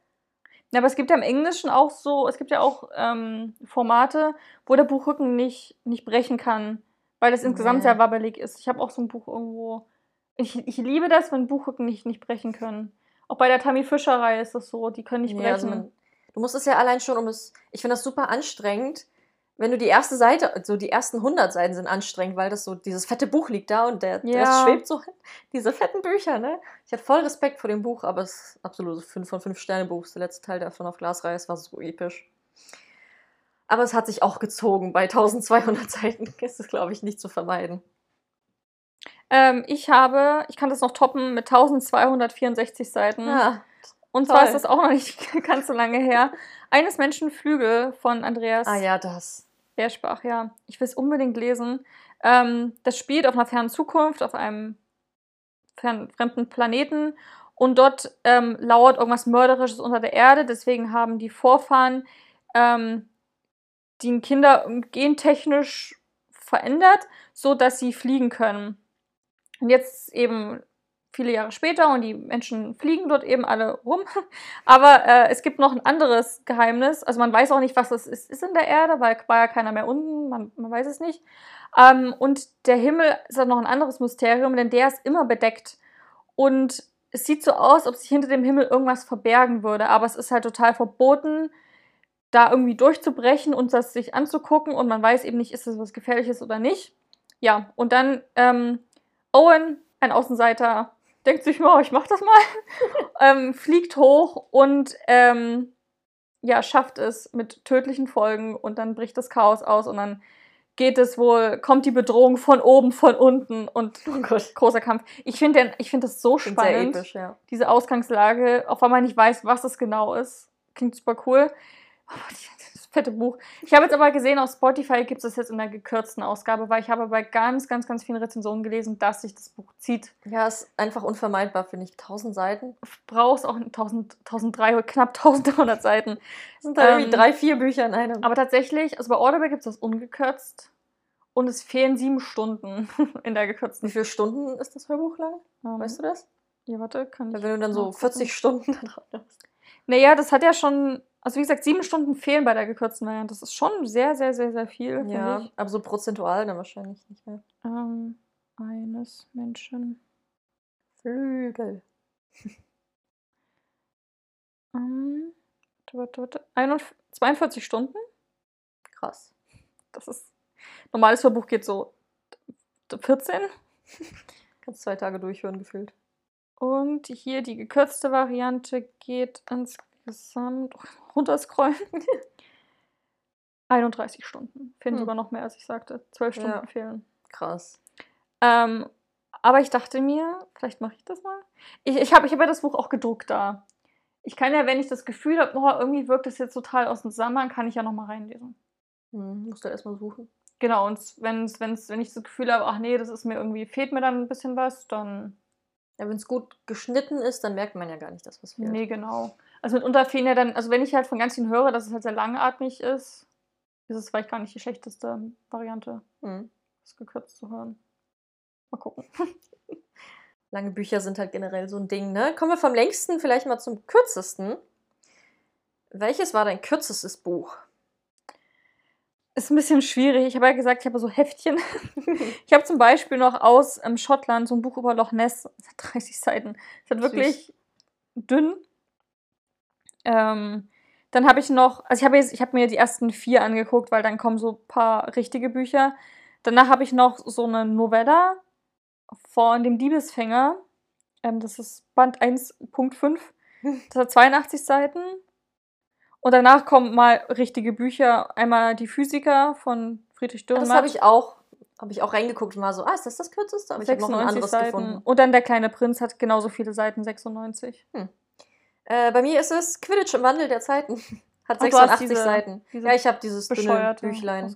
Ja, aber es gibt ja im Englischen auch so, es gibt ja auch ähm, Formate, wo der Buchrücken nicht, nicht brechen kann, weil es insgesamt nee. sehr wabbelig ist. Ich habe auch so ein Buch irgendwo. Ich, ich liebe das, wenn Buchrücken nicht, nicht brechen können. Auch bei der Tammy Fischer-Reihe ist das so, die können nicht brechen. also man, du musst es ja allein schon um es. Ich finde das super anstrengend, wenn du die erste Seite, so die ersten 100 Seiten sind anstrengend, weil das so, dieses fette Buch liegt da und der, ja. Rest schwebt so, diese fetten Bücher, ne? Ich hatte voll Respekt vor dem Buch, aber es ist absolut 5 von 5 Sterne Buch. Der letzte Teil davon auf Glasreihe, war so episch. Aber es hat sich auch gezogen. Bei 1200 Seiten ist es, glaube ich, nicht zu vermeiden. Ähm, ich habe, ich kann das noch toppen mit 1264 Seiten. Ja, und toll. zwar ist das auch noch nicht ganz so lange her. Eines Menschen Flügel von Andreas. Ah ja, das. Bärsprach, ja. Ich will es unbedingt lesen. Ähm, das spielt auf einer fernen Zukunft, auf einem fern, fremden Planeten. Und dort ähm, lauert irgendwas Mörderisches unter der Erde. Deswegen haben die Vorfahren ähm, die Kinder gentechnisch verändert, sodass sie fliegen können. Und jetzt eben viele Jahre später und die Menschen fliegen dort eben alle rum. Aber äh, es gibt noch ein anderes Geheimnis. Also man weiß auch nicht, was das ist, ist in der Erde, weil war ja keiner mehr unten, man, man weiß es nicht. Ähm, und der Himmel ist auch noch ein anderes Mysterium, denn der ist immer bedeckt. Und es sieht so aus, ob sich hinter dem Himmel irgendwas verbergen würde, aber es ist halt total verboten, da irgendwie durchzubrechen und das sich anzugucken und man weiß eben nicht, ist das was Gefährliches oder nicht. Ja, und dann ähm, Owen, ein Außenseiter, denkt sich, oh, ich mach das mal, ähm, fliegt hoch und ähm, ja, schafft es mit tödlichen Folgen und dann bricht das Chaos aus und dann geht es wohl, kommt die Bedrohung von oben, von unten und oh großer Kampf. Ich finde find das so spannend, episch, ja. diese Ausgangslage, auch weil man nicht weiß, was es genau ist. Klingt super cool. Das fette Buch. Ich habe jetzt aber gesehen, auf Spotify gibt es das jetzt in der gekürzten Ausgabe, weil ich habe bei ganz, ganz, ganz vielen Rezensionen gelesen, dass sich das Buch zieht. Ja, ist einfach unvermeidbar, finde ich. 1000 Seiten. Brauchst auch 1000, 1300, knapp 1300 Seiten. Das sind da irgendwie Ähm, drei, vier Bücher in einem. Aber tatsächlich, also bei Audible gibt es das ungekürzt und es fehlen sieben Stunden in der gekürzten. Wie viele Stunden ist das Hörbuch lang? Ähm, Weißt du das? Ja, warte, kann ich. Wenn du dann so nachgucken. 40 Stunden da drauf hast. Naja, das hat ja schon, also wie gesagt, sieben Stunden fehlen bei der gekürzten Variante. Das ist schon sehr, sehr, sehr, sehr viel, Ja, ich. aber so prozentual dann wahrscheinlich nicht mehr. Ähm, eines Menschen. Flügel. Ähm, warte, warte, warte. 41 42 Stunden. Krass. Das ist. Normales Hörbuch geht so 14. Kannst zwei Tage durchhören gefühlt. Und hier die gekürzte Variante geht insgesamt runterscrollen. 31 Stunden. Fehlen Hm. sogar noch mehr, als ich sagte. 12 Stunden Ja. fehlen. Krass. Ähm, aber ich dachte mir, vielleicht mache ich das mal. Ich, ich habe ich hab ja das Buch auch gedruckt da. Ich kann ja, wenn ich das Gefühl habe, oh, irgendwie wirkt das jetzt total aus dem Zusammenhang, kann ich ja nochmal reinlesen. Hm, musst du erstmal suchen. Genau, und wenn's, wenn's, wenn ich das Gefühl habe, ach nee, das ist mir irgendwie, fehlt mir dann ein bisschen was, dann. Ja, wenn es gut geschnitten ist, dann merkt man ja gar nicht, dass was fehlt. Nee, genau. Also mitunter fehlen ja dann, also wenn ich halt von ganz vielen höre, dass es halt sehr langatmig ist, ist es vielleicht gar nicht die schlechteste Variante, Hm. das gekürzt zu hören. Mal gucken. Lange Bücher sind halt generell so ein Ding, ne? Kommen wir vom längsten vielleicht mal zum kürzesten. Welches war dein kürzestes Buch? Ist ein bisschen schwierig. Ich habe ja gesagt, ich habe so Heftchen. Ich habe zum Beispiel noch aus ähm, Schottland so ein Buch über Loch Ness. Das hat 30 Seiten. Das hat wirklich dünn. Ähm, dann habe ich noch, also ich habe jetzt, ich habe mir die ersten vier angeguckt, weil dann kommen so ein paar richtige Bücher. Danach habe ich noch so eine Novella von dem Diebesfänger. Ähm, das ist Band 1.5. Das hat 82 Seiten. Und danach kommen mal richtige Bücher. Einmal Die Physiker von Friedrich Das Dürrenmatt. habe ich auch, habe ich auch reingeguckt und war so, ah, ist das das kürzeste? Aber ich habe noch ein 96 anderes Seiten. gefunden. Und dann Der kleine Prinz hat genauso viele Seiten, 96. Äh, bei mir ist es Quidditch im Wandel der Zeiten. Hat Ach, du hast 86 diese- Seiten. diese Ja, ich habe dieses dünne Büchlein.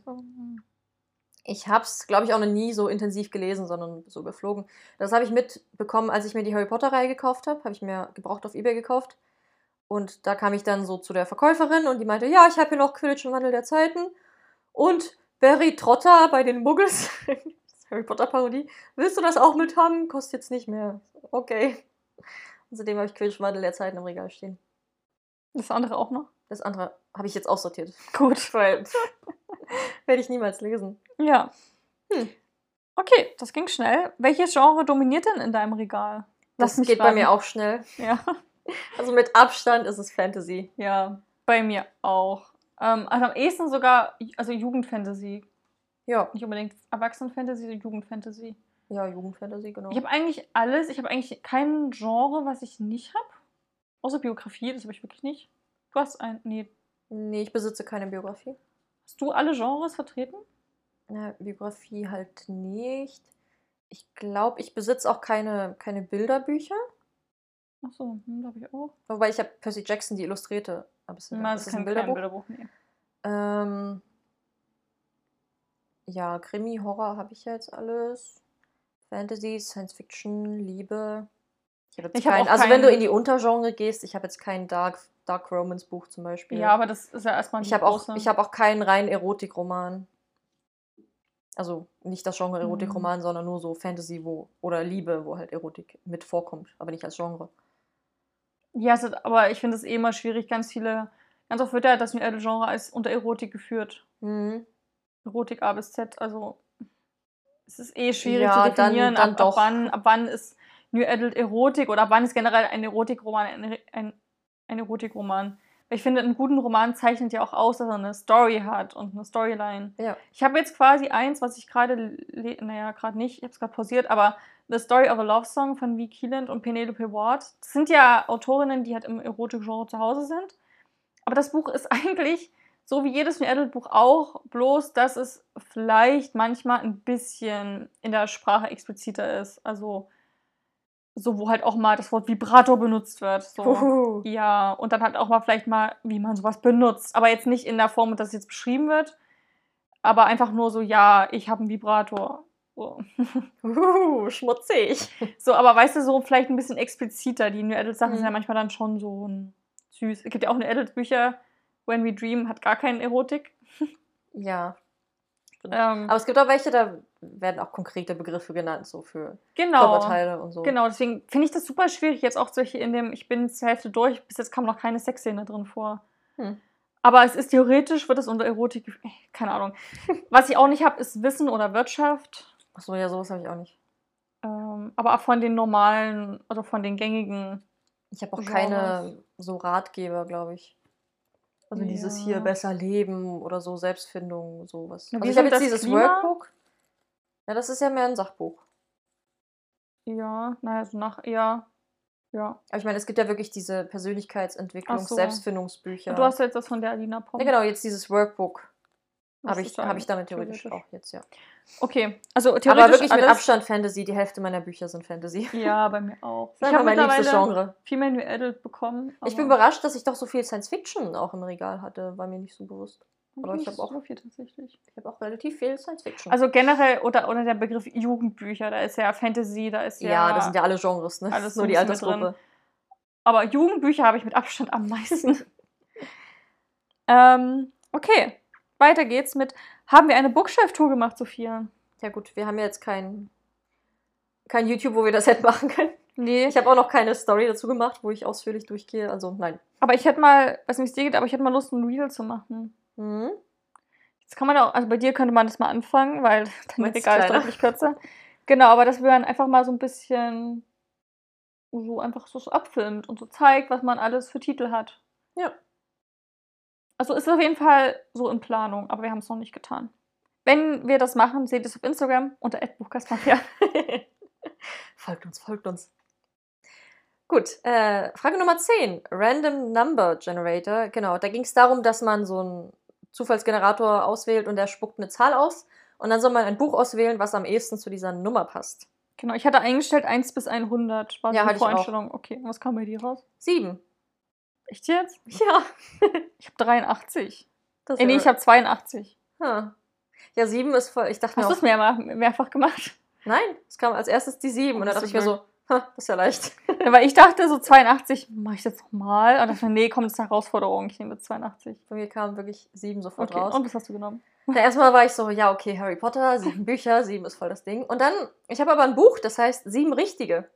Ich habe es, glaube ich, auch noch nie so intensiv gelesen, sondern so überflogen. Das habe ich mitbekommen, als ich mir die Harry Potter-Reihe gekauft habe. Habe ich mir gebraucht auf Ebay gekauft. Und da kam ich dann so zu der Verkäuferin und die meinte, ja, ich habe hier noch Quidditch im Wandel der Zeiten und Barry Trotter bei den Muggels. Harry Potter-Parodie. Willst du das auch mit haben? Kostet jetzt nicht mehr. Okay. Seitdem habe ich Wandel der Zeiten im Regal stehen. Das andere auch noch? Das andere habe ich jetzt aussortiert. Gut. Weil werde ich niemals lesen. Ja. Hm. Okay, das ging schnell. Welches Genre dominiert denn in deinem Regal? Das geht bei mir auch schnell. Ja. Also mit Abstand ist es Fantasy. Ja, bei mir auch. Ähm, also am ehesten sogar, also Jugendfantasy. Ja. Nicht unbedingt Erwachsenenfantasy, sondern Jugendfantasy. Ja, Jugendfantasy, genau. Ich habe eigentlich alles. Ich habe eigentlich kein Genre, was ich nicht habe. Außer Biografie, das habe ich wirklich nicht. Du hast ein. Nee. nee, ich besitze keine Biografie. Hast du alle Genres vertreten? Ja, Biografie halt nicht. Ich glaube, ich besitze auch keine, keine Bilderbücher. Achso, hm, habe ich auch. Wobei ich habe Percy Jackson, die Illustrierte. Aber ist, Na, ist das ist ein kein Bilderbuch? Bilderbuch. Nee. Ähm, ja, Krimi, Horror habe ich ja jetzt alles. Fantasy, Science Fiction, Liebe. Ich habe jetzt Ich kein, also wenn du in die Untergenre gehst, ich habe jetzt kein Dark, Dark Romance Buch zum Beispiel. Ja, aber das ist ja erstmal Ich die habe auch, ich hab auch keinen rein Erotikroman. Also nicht das Genre Erotikroman, sondern nur so Fantasy wo oder Liebe, wo halt Erotik mit vorkommt, aber nicht als Genre. Ja, aber ich finde es eh immer schwierig. Ganz viele, ganz oft wird ja das Genre als unter Erotik geführt. Mhm. Erotik A bis Z. Also es ist eh schwierig Ja, zu dann- definieren, dann ab, doch. ab, wann, ab wann ist New Adult Erotik oder ab wann ist generell ein Erotikroman ein, ein, ein Erotikroman. Weil ich finde, einen guten Roman zeichnet ja auch aus, dass er eine Story hat und eine Storyline. Ja. Ich habe jetzt quasi eins, was ich gerade, naja, gerade nicht, ich habe es gerade pausiert, aber The Story of a Love Song von V. Keeland und Penelope Ward. Das sind ja Autorinnen, die halt im Erotik-Genre zu Hause sind. Aber das Buch ist eigentlich so wie jedes New Adult Buch auch, bloß dass es vielleicht manchmal ein bisschen in der Sprache expliziter ist. Also so wo halt auch mal das Wort Vibrator benutzt wird. So. Ja, und dann halt auch mal vielleicht mal, wie man sowas benutzt. Aber jetzt nicht in der Form, dass es jetzt beschrieben wird, aber einfach nur so, ja, ich habe einen Vibrator. So. Uhu, schmutzig. so, aber weißt du, so vielleicht ein bisschen expliziter. Die New Adult Sachen Mhm. sind ja manchmal dann schon so ein süß. Es gibt ja auch New Adult Bücher, When We Dream hat gar keine Erotik. Ja. Ähm, Aber es gibt auch welche, da werden auch konkrete Begriffe genannt, so für genau. Körperteile und so. Genau, deswegen finde ich das super schwierig. Jetzt auch solche in dem, ich bin zur Hälfte durch, bis jetzt kam noch keine Sexszene drin vor. Hm. Aber es ist theoretisch, wird es unter Erotik, keine Ahnung. Was ich auch nicht habe, ist Wissen oder Wirtschaft. Achso, ja, sowas habe ich auch nicht. Ähm, aber auch von den normalen oder von den gängigen. Ich habe auch Genres. keine so Ratgeber, glaube ich. Also dieses Ja. hier besser leben oder so Selbstfindung, sowas. Also ich habe jetzt dieses Klima? Workbook. Ja, das ist ja mehr ein Sachbuch. Ja, naja, so nach eher. Ja. Aber ich meine, es gibt ja wirklich diese Persönlichkeitsentwicklungs-, so. Selbstfindungsbücher. Und du hast ja jetzt das von der Alina Pom. ja, genau, jetzt dieses Workbook habe ich, hab ich damit theoretisch theoretisch. auch jetzt, ja. Okay, also theoretisch. Aber wirklich mit alles, Abstand Fantasy. Die Hälfte meiner Bücher sind Fantasy. Ja, bei mir auch. Das ich habe mein liebstes Genre. viel mehr New Adult bekommen. Ich bin überrascht, dass ich doch so viel Science Fiction auch im Regal hatte. War mir nicht so bewusst. Aber ich habe auch, so viel tatsächlich. ich hab auch relativ viel Science Fiction. Also generell, oder, oder der Begriff Jugendbücher, da ist ja Fantasy, da ist ja. ja, das sind ja alle Genres, ne? alles so Nur die mit. Altersgruppe. Aber Jugendbücher habe ich mit Abstand am meisten. ähm, okay, weiter geht's mit. Haben wir eine Bookshelf-Tour gemacht, Sophia? Ja gut, wir haben ja jetzt kein, kein YouTube, wo wir das hätten machen können. Nee. Ich habe auch noch keine Story dazu gemacht, wo ich ausführlich durchgehe. Also nein. aber ich hätte mal, weiß nicht, wie es dir geht, aber ich hätte mal Lust, ein Reel zu machen. Mhm. Jetzt kann man auch, also bei dir könnte man das mal anfangen, weil dein Regal ist deutlich kürzer. Genau, aber dass man einfach mal so ein bisschen so einfach so abfilmt und so zeigt, was man alles für Titel hat. Ja. Also ist auf jeden Fall so in Planung, aber wir haben es noch nicht getan. Wenn wir das machen, seht es auf Instagram unter @buchkastmafia. folgt uns, folgt uns. Gut, äh, Frage Nummer 10. Random Number Generator. Genau, da ging es darum, dass man so einen Zufallsgenerator auswählt und der spuckt eine Zahl aus. Und dann soll man ein Buch auswählen, was am ehesten zu dieser Nummer passt. Genau, ich hatte eingestellt 1 bis 100. War Ja, auch. Voreinstellung. Okay, was kam bei dir raus? Sieben. Echt jetzt? Ja. Ich habe 83. Das Äh, nee, ich habe 82. Ha. Ja, sieben ist voll. Ich dachte Hast du es mehr, mehrfach gemacht? nein, es kam als erstes die sieben. Und dann das dachte ich mir so, ha, das ist ja leicht. Weil ich dachte, so 82 mache ich jetzt nochmal. Und dachte mir, nee, komm, das ist eine Herausforderung. Ich nehme jetzt 82. Bei mir kam wirklich sieben sofort Okay, raus. und was hast du genommen? Na, erstmal war ich so, ja, okay, Harry Potter, sieben Bücher, sieben ist voll das Ding. Und dann, ich habe aber ein Buch, das heißt Sieben Richtige.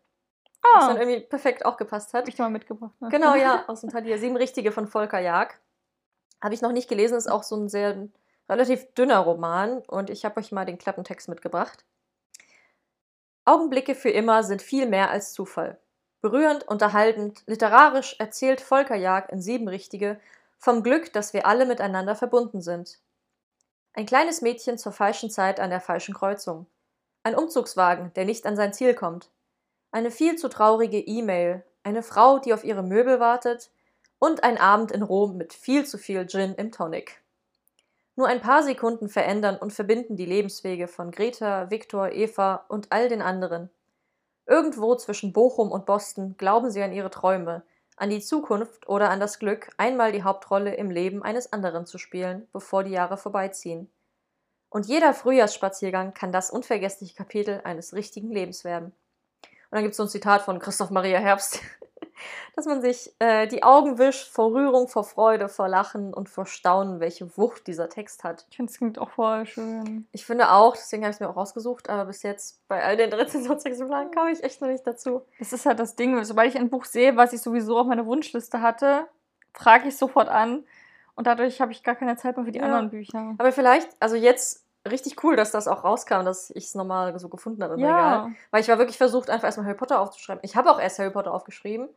Was Ah, dann irgendwie perfekt auch gepasst hat. hab ich mal mitgebracht. Ne? Genau, ja, aus dem Talier. Sieben Richtige von Volker Jag. Habe ich noch nicht gelesen, ist auch so ein sehr relativ dünner Roman und ich habe euch mal den Klappentext mitgebracht. Augenblicke für immer sind viel mehr als Zufall. Berührend, unterhaltend, literarisch erzählt Volker Jag in Sieben Richtige vom Glück, dass wir alle miteinander verbunden sind. Ein kleines Mädchen zur falschen Zeit an der falschen Kreuzung. Ein Umzugswagen, der nicht an sein Ziel kommt. Eine viel zu traurige E-Mail, eine Frau, die auf ihre Möbel wartet und ein Abend in Rom mit viel zu viel Gin im Tonic. Nur ein paar Sekunden verändern und verbinden die Lebenswege von Greta, Viktor, Eva und all den anderen. Irgendwo zwischen Bochum und Boston glauben sie an ihre Träume, an die Zukunft oder an das Glück, einmal die Hauptrolle im Leben eines anderen zu spielen, bevor die Jahre vorbeiziehen. Und jeder Frühjahrsspaziergang kann das unvergessliche Kapitel eines richtigen Lebens werden. Und dann gibt es so ein Zitat von Christoph Maria Herbst, dass man sich äh, die Augen wischt vor Rührung, vor Freude, vor Lachen und vor Staunen, welche Wucht dieser Text hat. Ich finde, es klingt auch voll schön. Ich finde auch, deswegen habe ich es mir auch rausgesucht, aber bis jetzt bei all den Rezensionsexemplaren kam ich echt noch nicht dazu. Das ist halt das Ding. Sobald ich ein Buch sehe, was ich sowieso auf meiner Wunschliste hatte, frage ich sofort an. Und dadurch habe ich gar keine Zeit mehr für die Ja. anderen Bücher. Aber vielleicht, also jetzt richtig cool, dass das auch rauskam, dass ich es nochmal so gefunden habe im Regal. Ja, Weil ich war wirklich versucht, einfach erstmal Harry Potter aufzuschreiben. Ich habe auch erst Harry Potter aufgeschrieben.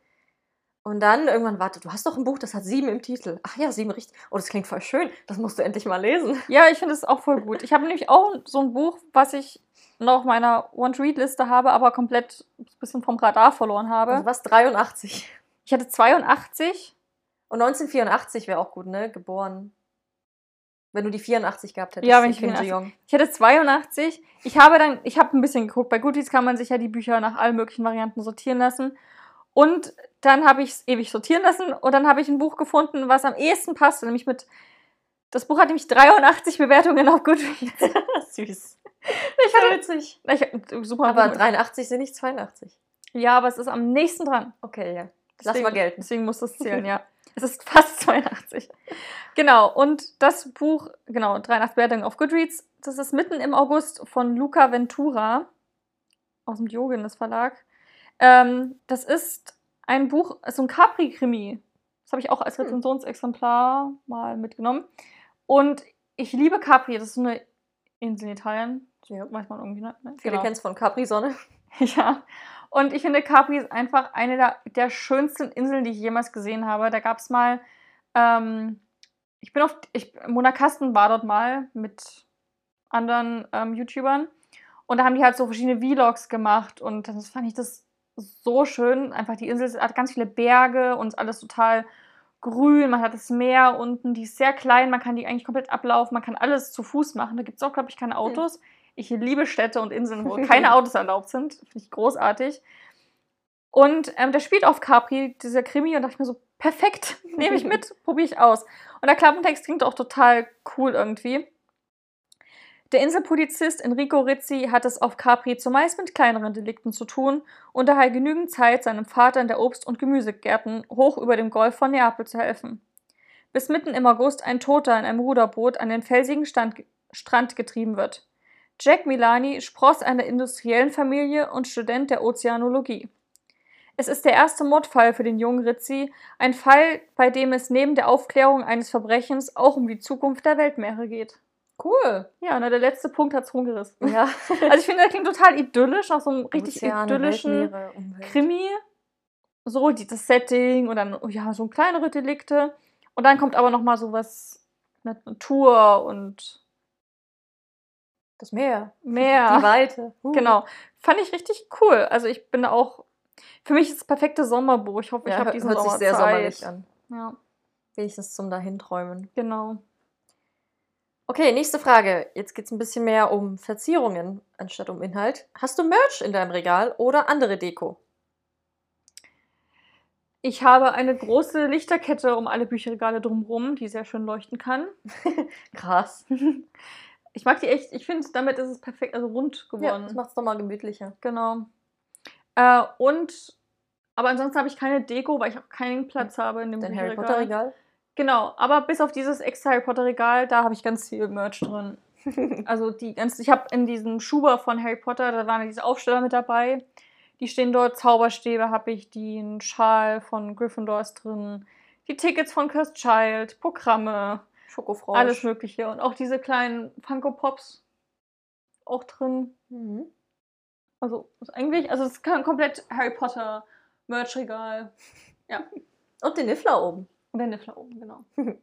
Und dann irgendwann, warte, du hast doch ein Buch, das hat sieben im Titel. Ach ja, sieben richtig. Oh, das klingt voll schön. Das musst du endlich mal lesen. ja ich finde es auch voll gut. Ich habe nämlich auch so ein Buch, was ich noch auf meiner Want-Read-Liste habe, aber komplett ein bisschen vom Radar verloren habe. Also was? 83. Ich hatte 82. Und 1984 wäre auch gut, ne? Geboren. Wenn du die 84 gehabt hättest. Ja, wenn ich Kim 84 Ji-young. Ich hätte 82. Ich habe dann, ich habe ein bisschen geguckt. Bei Goodies kann man sich ja die Bücher nach allen möglichen Varianten sortieren lassen. Und dann habe ich es ewig sortieren lassen und dann habe ich ein Buch gefunden, was am ehesten passte, nämlich mit. Das Buch hat nämlich 83 Bewertungen auf Goodreads. Süß. Ich hatte, witzig. ich, super. Aber Buch. 83 sind nicht 82. Ja, aber es ist am nächsten dran. Okay, ja. Lass Deswegen- mal gelten. Deswegen muss das zählen, ja. Es ist fast 82. Genau, und das Buch, genau, 83 Bewertungen auf Goodreads, das ist mitten im August von Luca Ventura aus dem Diogenes Verlag. Ähm, das ist ein Buch, so ein Capri-Krimi. Das habe ich auch als Hm. Rezensionsexemplar mal mitgenommen. Und ich liebe Capri, das ist so eine Insel in Italien. Ja. Weiß man irgendwie, ne? Viele Genau. kennen es von Capri-Sonne. Ja. Und ich finde, Capri ist einfach eine der, der schönsten Inseln, die ich jemals gesehen habe. Da gab es mal, ähm, ich bin auf, ich, Mona Kasten war dort mal mit anderen ähm, YouTubern und da haben die halt so verschiedene Vlogs gemacht und das fand ich das so schön. Einfach die Insel hat ganz viele Berge und alles total grün. Man hat das Meer unten, die ist sehr klein, man kann die eigentlich komplett ablaufen, man kann alles zu Fuß machen. Da gibt es auch, glaube ich, keine Autos. Ich liebe Städte und Inseln, wo keine Autos erlaubt sind. Finde ich großartig. Und ähm, der spielt auf Capri, dieser Krimi, und dachte ich mir so, perfekt, nehme ich mit, probiere ich aus. Und der Klappentext klingt auch total cool irgendwie. Der Inselpolizist Enrico Rizzi hat es auf Capri zumeist mit kleineren Delikten zu tun und daher genügend Zeit, seinem Vater in der Obst- und Gemüsegärten hoch über dem Golf von Neapel zu helfen. Bis mitten im August ein Toter in einem Ruderboot an den felsigen Stand, Strand getrieben wird. Jack Milani spross einer industriellen Familie und Student der Ozeanologie. Es ist der erste Mordfall für den jungen Rizzi, ein Fall, bei dem es neben der Aufklärung eines Verbrechens auch um die Zukunft der Weltmeere geht. Cool. Ja, na, der letzte Punkt hat's rumgerissen. Ja. Also ich finde, das klingt total idyllisch, nach so einem richtig Ozeane, idyllischen. Krimi. So, die, das Setting und dann, ja, so kleinere Delikte. Und dann kommt aber nochmal so was mit Natur und Das Meer. Meer. Die Weite. Uh. Genau. Fand ich richtig cool. Also ich bin auch. Für mich ist das perfekte Sommerbuch. Ich hoffe, ich Ja, habe hört diesen sich Sommer sehr Zeit. sommerlich an. Ja, Wenigstens zum Dahinträumen. genau. Okay, nächste Frage. Jetzt geht es ein bisschen mehr um Verzierungen anstatt um Inhalt. Hast du Merch in deinem Regal oder andere Deko? Ich habe eine große Lichterkette um alle Bücherregale drumherum, die sehr schön leuchten kann. Krass. Ich mag die echt. Ich finde, damit ist es perfekt, also rund Ja, geworden. das macht es nochmal gemütlicher. Genau. Äh, und, aber ansonsten habe ich keine Deko, weil ich auch keinen Platz habe in dem Dein Harry. Potter Regal? Genau, aber bis auf dieses extra Harry Potter Regal, da habe ich ganz viel Merch drin. Also die ganzen, ich habe in diesem Schuber von Harry Potter, da waren diese Aufsteller mit dabei. Die stehen dort, Zauberstäbe habe ich, den Schal von Gryffindor ist drin, die Tickets von Cursed Child, Programme, Schokofrosch. alles mögliche. Und auch diese kleinen Funko Pops auch drin. Mhm. Also ist eigentlich, also es ist komplett Harry Potter Merch-Regal. Und den Niffler oben. Und der Niffler oben, genau.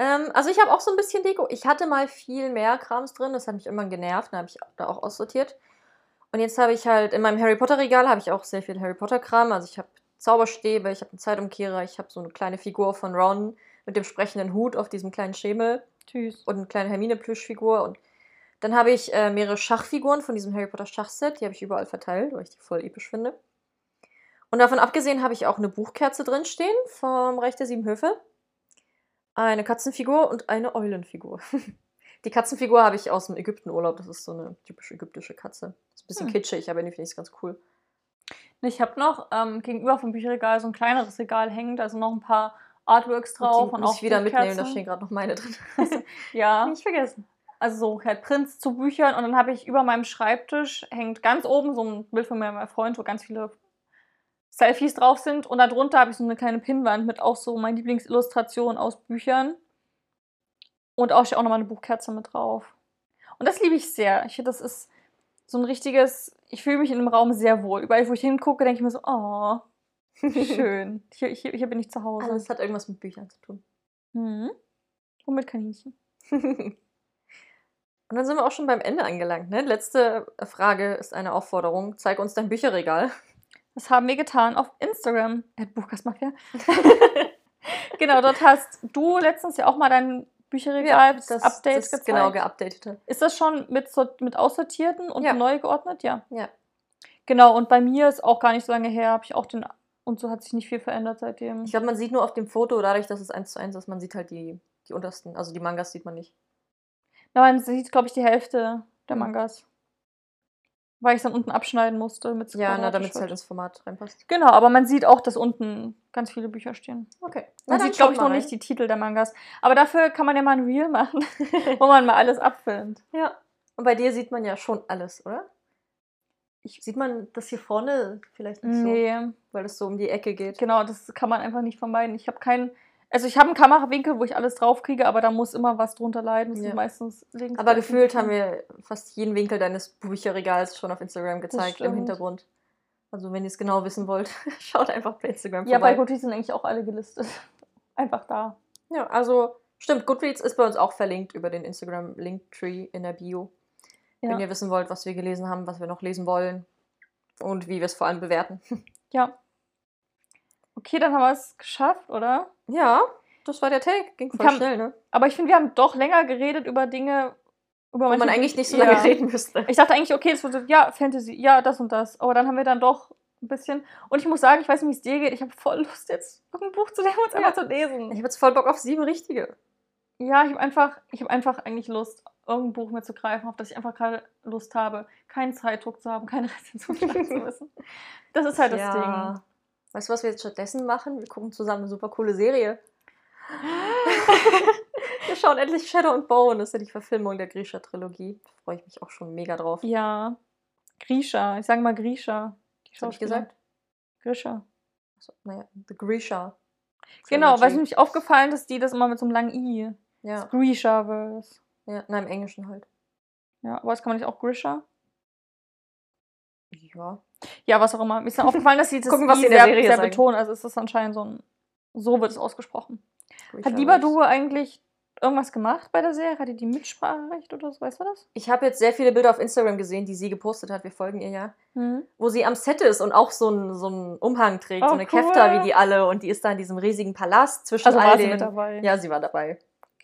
Ähm, also ich habe auch so ein bisschen Deko. Ich hatte mal viel mehr Krams drin, das hat mich irgendwann genervt, dann habe ich da auch aussortiert. Und jetzt habe ich halt in meinem Harry Potter Regal habe ich auch sehr viel Harry Potter Kram. Also ich habe Zauberstäbe, ich habe einen Zeitumkehrer, ich habe so eine kleine Figur von Ron mit dem sprechenden Hut auf diesem kleinen Schemel Tschüss. und eine kleine Hermine Plüschfigur und dann habe ich äh, mehrere Schachfiguren von diesem Harry Potter Schachset, die habe ich überall verteilt, weil ich die voll episch finde. Und davon abgesehen habe ich auch eine Buchkerze drin stehen vom Reich der Sieben Höfe, eine Katzenfigur und eine Eulenfigur. Die Katzenfigur habe ich aus dem Ägyptenurlaub, das ist so eine typisch ägyptische Katze. Ist ein bisschen Hm. kitschig, aber irgendwie finde ich es ganz cool. Ich habe noch ähm, gegenüber vom Bücherregal so ein kleineres Regal hängen, da sind noch ein paar Artworks drauf die und muss auch ich wieder mitnehmen, da stehen gerade noch meine drin. Ja, Nicht vergessen. also so halt Prints zu Büchern und dann habe ich über meinem Schreibtisch hängt ganz oben so ein Bild von meinem Freund, wo ganz viele Selfies drauf sind und darunter habe ich so eine kleine Pinnwand mit auch so meinen Lieblingsillustrationen aus Büchern und auch steht auch nochmal eine Buchkerze mit drauf. Und das liebe ich sehr. Ich das ist so ein richtiges, ich fühle mich in dem Raum sehr wohl. Überall, wo ich hingucke, denke ich mir so, oh, schön. Hier, hier, hier bin ich zu Hause. Alles hat irgendwas mit Büchern zu tun. Mhm. Und mit Kaninchen. Und dann sind wir auch schon beim Ende angelangt. Ne? Letzte Frage ist eine Aufforderung. Zeig uns dein Bücherregal. Das haben wir getan auf Instagram, at Buchkastmafia. genau, dort hast du letztens ja auch mal dein Bücherregal, das, Update das gezeigt. genau geupdatete. Ist das schon mit, mit aussortierten und Ja. neu geordnet? Ja. Ja. Genau, und bei mir ist auch gar nicht so lange her, habe ich auch den. Und so hat sich nicht viel verändert seitdem. Ich glaube, man sieht nur auf dem Foto, dadurch, dass es eins zu eins ist, man sieht halt die, die untersten, also die Mangas sieht man nicht. Ja, man sieht, glaube ich, die Hälfte der. Mangas. Weil ich es dann unten abschneiden musste, damit Ja, na, damit es halt ins Format reinpasst. Genau, aber man sieht auch, dass unten ganz viele Bücher stehen. Okay. Man sieht, glaube ich, noch nicht die Titel der Mangas. Aber dafür kann man ja mal ein Reel machen, wo man mal alles abfilmt. Ja. Und bei dir sieht man ja schon alles, oder? Ich- Sieht man das hier vorne vielleicht nicht so, Nee, weil es so um die Ecke geht? genau, das kann man einfach nicht vermeiden. Ich habe keinen. Also ich habe einen Kamerawinkel, wo ich alles draufkriege, aber da muss immer was drunter leiden. Das Ja. sind meistens links. Aber gefühlt haben wir fast jeden Winkel deines Bücherregals schon auf Instagram gezeigt im. Hintergrund. Also wenn ihr es genau wissen wollt, schaut einfach bei Instagram Ja, bei vorbei. Goodreads sind eigentlich auch alle gelistet. Einfach da. Ja, also stimmt, Goodreads ist bei uns auch verlinkt über den Instagram Linktree in der Bio. Ja. Wenn ihr wissen wollt, was wir gelesen haben, was wir noch lesen wollen und wie wir es vor allem bewerten. Ja. Okay, dann haben wir es geschafft, oder? Ja, das war der Take. Ging voll Kam- schnell, ne? Aber ich finde, wir haben doch länger geredet über Dinge, über Wo man eigentlich nicht so Ja. lange reden müsste. Ich dachte eigentlich, okay, es wird ja Fantasy, ja, das und das. Aber dann haben wir dann doch ein bisschen. Und ich muss sagen, ich weiß nicht, wie es dir geht. Ich habe voll Lust, jetzt irgendein Buch zu lesen und es Ja. einfach zu lesen. Ich habe jetzt voll Bock auf sieben richtige. Ja, ich habe einfach, ich habe einfach eigentlich Lust, irgendein Buch mir zu greifen, auf das ich einfach gerade Lust habe, keinen Zeitdruck zu haben, keine Rezension schreiben zu müssen. Das ist halt das ja. Weißt du, was wir jetzt stattdessen machen? Wir gucken zusammen eine super coole Serie. wir schauen endlich Shadow and Bone. Das ist ja die Verfilmung der Grisha-Trilogie. Da freue ich mich auch schon mega drauf. Ding. Ja. Grisha. Ich sage mal Grisha. Was habe ich gesagt? Grisha. Also, naja, The Grisha. Genau, weil es mir nicht aufgefallen, dass die das immer mit so einem langen I. Ja, Grisha-Verse. Ja, nein, im Englischen halt. Ja, aber das kann man nicht auch Grisha? Ja. Ja, was auch immer. Mir ist dann aufgefallen, dass sie das Gucken, was I sie in der sehr, Serie sehr sagen. betonen. Also ist das anscheinend so ein. So wird es ausgesprochen. Grisha Hat Lieber Verse. du eigentlich irgendwas gemacht bei der Serie? Hat die die Mitspracherecht oder so? Weißt du das? Ich habe jetzt sehr viele Bilder auf Instagram gesehen, die sie gepostet hat. Wir folgen ihr ja. Hm. Wo sie am Set ist und auch so einen so einen Umhang trägt, Oh, so eine cool. Kefta wie die alle. Und die ist da in diesem riesigen Palast zwischen Also all war sie den. mit dabei. Ja, sie war dabei.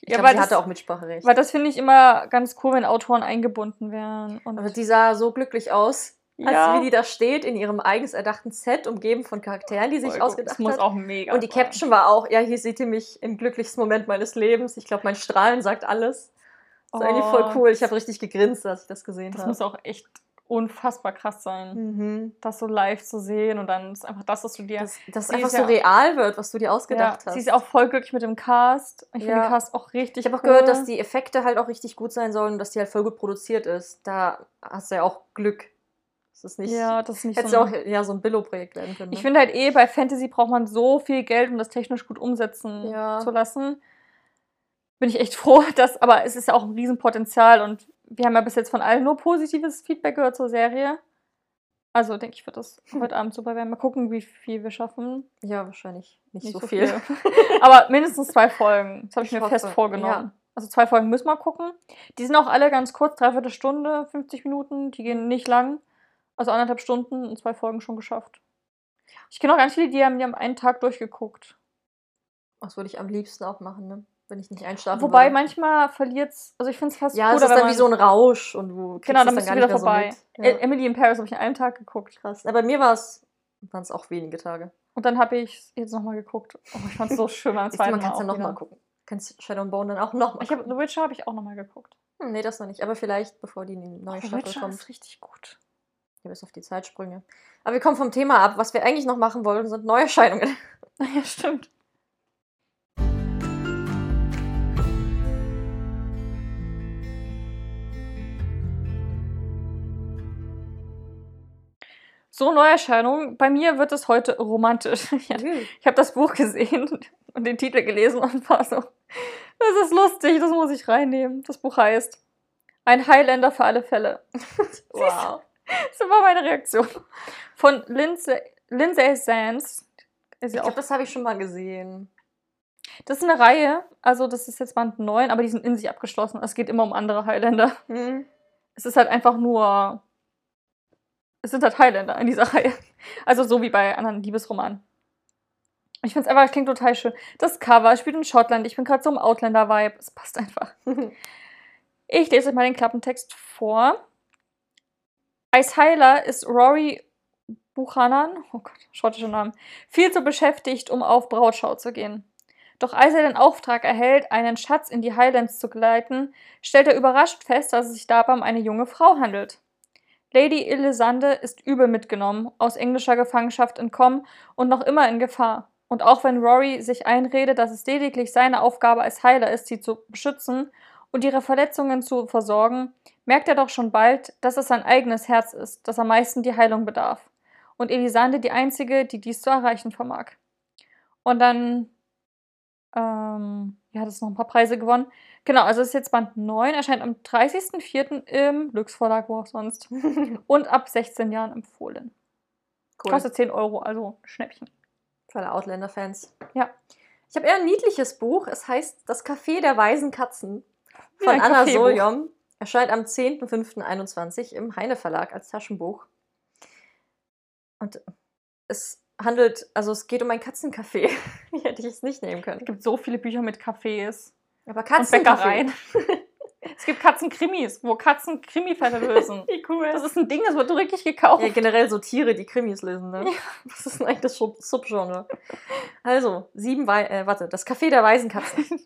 Ich Ja, glaube, sie das- hatte auch Mitspracherecht. Weil das finde ich immer ganz cool, wenn Autoren eingebunden werden. Und Aber die sah so glücklich aus, als Ja. wie die da steht in ihrem eigens erdachten Set, umgeben von Charakteren, die sich Voll gut. ausgedacht das muss hat. auch mega Und die sein. Caption war auch, ja, hier seht ihr mich im glücklichsten Moment meines Lebens. Ich glaube, mein Strahlen sagt alles. Das ist eigentlich voll Oh, cool. Ich habe richtig gegrinst, als ich das gesehen Das habe. muss auch echt unfassbar krass sein, Mhm. das so live zu sehen und dann ist einfach das, was du dir. Dass das Sie einfach ist so ja- real wird, was du dir ja, ausgedacht sie hast. ist ja auch voll glücklich mit dem Cast. Ich finde Ja. den Cast auch richtig ich habe auch cool. gehört, dass die Effekte halt auch richtig gut sein sollen und dass die halt voll gut produziert ist. Da hast du ja auch Glück. Das ist nicht. Ja, das ist nicht Hätte so. ja eine- auch ja, so ein Billo-Projekt werden können. Ne? Ich finde halt eh, bei Fantasy braucht man so viel Geld, um das technisch gut umsetzen Ja. zu lassen. Bin ich echt froh, dass, aber es ist ja auch ein Riesenpotenzial und wir haben ja bis jetzt von allen nur positives Feedback gehört zur Serie. Also denke ich, wird das heute Abend super werden. Mal gucken, wie viel wir schaffen. ja, wahrscheinlich nicht, Nicht so, so viel. aber mindestens zwei Folgen. Das habe ich, Ich mir fest hoffe, vorgenommen. ja. Also zwei Folgen müssen wir gucken. Die sind auch alle ganz kurz, dreiviertel Stunde, 50 Minuten. Die gehen nicht lang. Also anderthalb Stunden und zwei Folgen schon geschafft. Ich kenne auch ganz viele, die haben, die haben einen Tag durchgeguckt. Das würde ich am liebsten auch machen, ne? Wenn ich nicht einschlafen Wobei würde. manchmal verliert es, also ich finde es fast Ja, cooler, es ist dann man, wie so ein Rausch und du Genau, dann bist du gar wieder so vorbei. mit. E- Ja. Emily in Paris habe ich in einem Tag geguckt. Krass. Na, bei mir war es waren es auch wenige Tage. Und dann habe ich jetzt nochmal geguckt. Oh, ich fand es so schön beim zweiten man Mal. kann es ja auch nochmal gucken. Kannst Shadow and Bone dann auch nochmal Ich habe gucken. The Witcher habe ich auch nochmal geguckt. Hm, nee, das noch nicht. Aber vielleicht, bevor die neue Oh, Staffel Witcher kommt. ist richtig gut. Ja, bis auf die Zeitsprünge. Aber wir kommen vom Thema ab. Was wir eigentlich noch machen wollen, sind Neuerscheinungen. Ja, stimmt. So, Neuerscheinung. Bei mir wird es heute romantisch. Ja, Ich habe das Buch gesehen und den Titel gelesen und war so, das ist lustig, das muss ich reinnehmen. Das Buch heißt Ein Highlander für alle Fälle. wow. Das war meine Reaktion. Von Lindsay, Lindsay Sands. Ist Ich glaube, das habe ich schon mal gesehen. das ist eine Reihe, also das ist jetzt Band 9, aber die sind in sich abgeschlossen. Es geht immer um andere Highlander. Hm. Es ist halt einfach nur. Es sind halt Highlander in dieser Reihe. Also so wie bei anderen Liebesromanen. Ich finde es einfach, es klingt total schön. Das Cover spielt in Schottland. Ich bin gerade so im Outlander-Vibe. Es passt einfach. Ich lese euch mal den Klappentext vor. Als Heiler ist Rory Buchanan, oh Gott, schottischer Name, viel zu beschäftigt, um auf Brautschau zu gehen. Doch als er den Auftrag erhält, einen Schatz in die Highlands zu gleiten, stellt er überrascht fest, dass es sich dabei um eine junge Frau handelt. Lady Elisande ist übel mitgenommen, aus englischer Gefangenschaft entkommen und noch immer in Gefahr. Und auch wenn Rory sich einredet, dass es lediglich seine Aufgabe als Heiler ist, sie zu beschützen und ihre Verletzungen zu versorgen, merkt er doch schon bald, dass es sein eigenes Herz ist, das am meisten die Heilung bedarf. Und Elisande die einzige, die dies zu erreichen vermag. Und dann ähm, ja, hat es noch ein paar Preise gewonnen. Genau, also es ist jetzt Band 9, erscheint am 30.04. im Lux Verlag, wo auch sonst. und ab 16 Jahren empfohlen. Cool. Kostet 10 Euro, also Schnäppchen. Für alle Outlander-Fans. Ja. Ich habe eher ein niedliches Buch. Es heißt Das Café der weisen Katzen Ja, von ein Anna. Soljom. Erscheint am 10.05.21 im Heine Verlag als Taschenbuch. Und es handelt, also es geht um ein Katzencafé. Wie hätte ich es nicht nehmen können? Es gibt so viele Bücher mit Cafés Aber und Katzencafé. Bäckereien. es gibt Katzenkrimis, wo Katzen Krimifälle lösen. Wie cool. Das ist ein Ding, das wird wirklich gekauft. Ja, generell so Tiere, die Krimis lösen, ne? Was ist denn eigentlich das Sub- Subgenre? Also, sieben Wei äh, warte, das Café der weisen Katzen.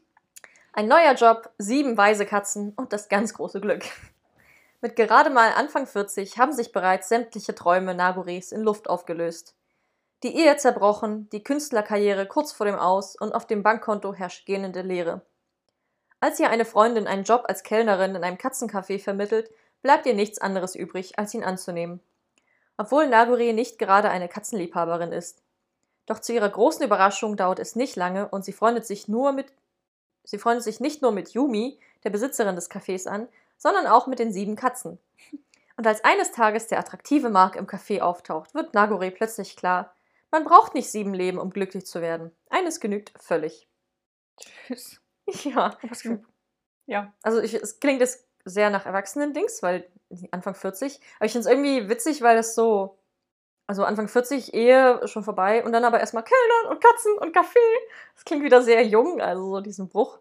Ein neuer Job, sieben weise Katzen und das ganz große Glück. Mit gerade mal Anfang 40 haben sich bereits sämtliche Träume Nagoris in Luft aufgelöst. Die Ehe zerbrochen, die Künstlerkarriere kurz vor dem Aus und auf dem Bankkonto herrscht gähnende Leere. Als ihr eine Freundin einen Job als Kellnerin in einem Katzencafé vermittelt, bleibt ihr nichts anderes übrig, als ihn anzunehmen. Obwohl Nagori nicht gerade eine Katzenliebhaberin ist. Doch zu ihrer großen Überraschung dauert es nicht lange und sie freundet sich nur mit sie freundet sich nicht nur mit Yumi, der Besitzerin des Cafés, an, sondern auch mit den sieben Katzen. Und als eines Tages der attraktive Mark im Café auftaucht, wird Nagore plötzlich klar, man braucht nicht sieben Leben, um glücklich zu werden. Eines genügt völlig. Tschüss. Ja. Ja. Also ich, es klingt jetzt sehr nach Erwachsenen-Dings, weil Anfang 40. Aber ich finde es irgendwie witzig, weil es so. Also Anfang 40, Ehe schon vorbei und dann aber erstmal Kellnern und Katzen und Kaffee. Das klingt wieder sehr jung, also so diesen Bruch.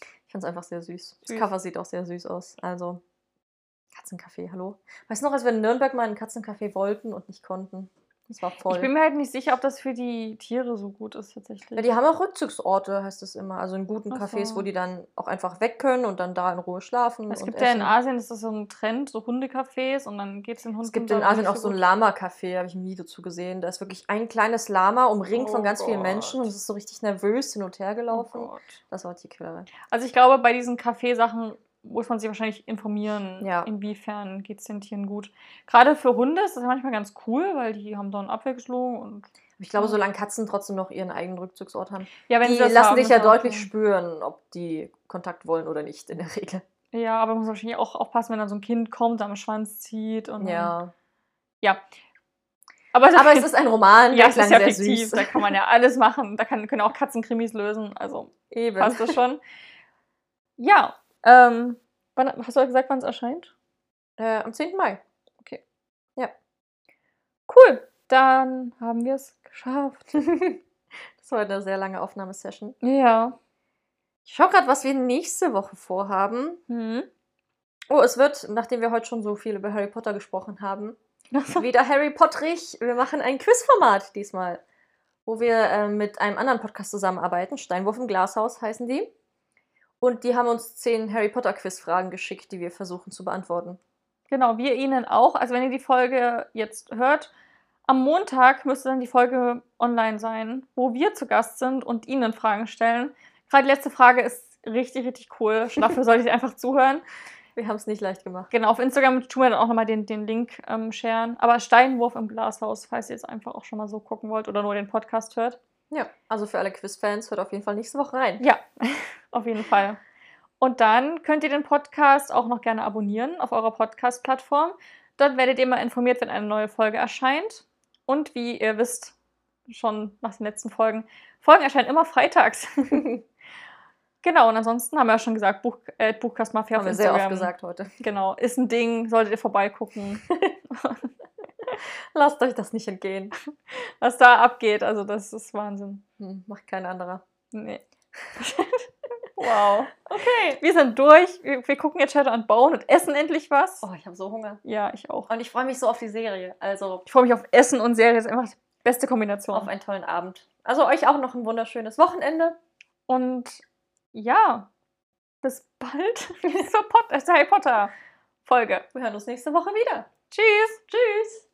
Ich finde es einfach sehr süß. Das Süß. Cover sieht auch sehr süß aus. Also Katzencafé, hallo. Weißt du noch, als wir in Nürnberg mal einen Katzencafé wollten und nicht konnten? Das war voll. Ich bin mir halt nicht sicher, ob das für die Tiere so gut ist tatsächlich. Ja, die haben auch Rückzugsorte, heißt es immer. Also in guten Ach Cafés, so. wo die dann auch einfach weg können und dann da in Ruhe schlafen. es gibt ja in essen. Asien, ist das so ein Trend, so Hundecafés und dann geht es den Hunden Es gibt in Asien auch so ein. Lama-Café, habe ich ein Video zu gesehen. Da ist wirklich ein kleines Lama umringt von Oh ganz vielen Gott. Menschen und es ist so richtig nervös hin und her Oh gelaufen. Gott. das war Tierquälerei. Also ich glaube, bei diesen Kaffeesachen muss man sich wahrscheinlich informieren, Ja. inwiefern geht es den Tieren gut. Gerade für Hunde ist das ja manchmal ganz cool, weil die haben dann Abwechslung und ich glaube, solange Katzen trotzdem noch ihren eigenen Rückzugsort haben, ja, die lassen haben, dich ist ja deutlich spüren, ob die Kontakt wollen oder nicht in der Regel. Ja, aber man muss wahrscheinlich auch aufpassen, wenn dann so ein Kind kommt, am Schwanz zieht und Ja. ja. Aber, Aber es ist ein Roman, ja, der ist ja sehr fiktiv, süß. da kann man ja alles machen. Da kann, können auch Katzenkrimis lösen, also Eben. passt das schon. Ja, ähm, wann, hast du gesagt, wann es erscheint? Äh, am 10. Mai. Cool, dann haben wir es geschafft. das war eine sehr lange Aufnahmesession. Ja. Ich schaue gerade, was wir nächste Woche vorhaben. Hm. Oh, es wird, nachdem wir heute schon so viel über Harry Potter gesprochen haben, wieder Harry Potterig. Wir machen ein Quizformat diesmal, wo wir äh, mit einem anderen Podcast zusammenarbeiten. Steinwurf im Glashaus heißen die. Und die haben uns zehn Harry Potter Quizfragen geschickt, die wir versuchen zu beantworten. Genau, wir Ihnen auch. Also wenn ihr die Folge jetzt hört, am Montag müsste dann die Folge online sein, wo wir zu Gast sind und Ihnen Fragen stellen. Gerade die letzte Frage ist richtig, richtig cool. Schon dafür solltet ihr einfach zuhören. Wir haben es nicht leicht gemacht. Genau, auf Instagram tun wir dann auch nochmal den, den Link ähm, sharen. Aber Steinwurf im Glashaus, falls ihr jetzt einfach auch schon mal so gucken wollt oder nur den Podcast hört. Ja, also für alle Quizfans hört auf jeden Fall nächste Woche rein. Ja, auf jeden Fall. Und dann könnt ihr den Podcast auch noch gerne abonnieren auf eurer Podcast-Plattform. Dort werdet ihr immer informiert, wenn eine neue Folge erscheint. Und wie ihr wisst, schon nach den letzten Folgen, Folgen erscheinen immer freitags. genau, und ansonsten haben wir ja schon gesagt, Buch, äh, Buchcast Mafia haben auf wir sehr Instagram. oft gesagt heute. Genau, ist ein Ding, solltet ihr vorbeigucken. Lasst euch das nicht entgehen. Was da abgeht, also das ist Wahnsinn. Hm, macht kein anderer. Nee. wow. Okay, wir sind durch. Wir, wir gucken jetzt Shadow and Bone und essen endlich was. Oh, ich habe so Hunger. Ja, ich auch. Und ich freue mich so auf die Serie. Also Ich freue mich auf Essen und Serie. Das ist einfach die beste Kombination. auf einen tollen Abend. Also euch auch noch ein wunderschönes Wochenende. Und ja, bis bald zur, Pot äh, Harry Potter Folge. Wir hören uns nächste Woche wieder. Tschüss. Tschüss.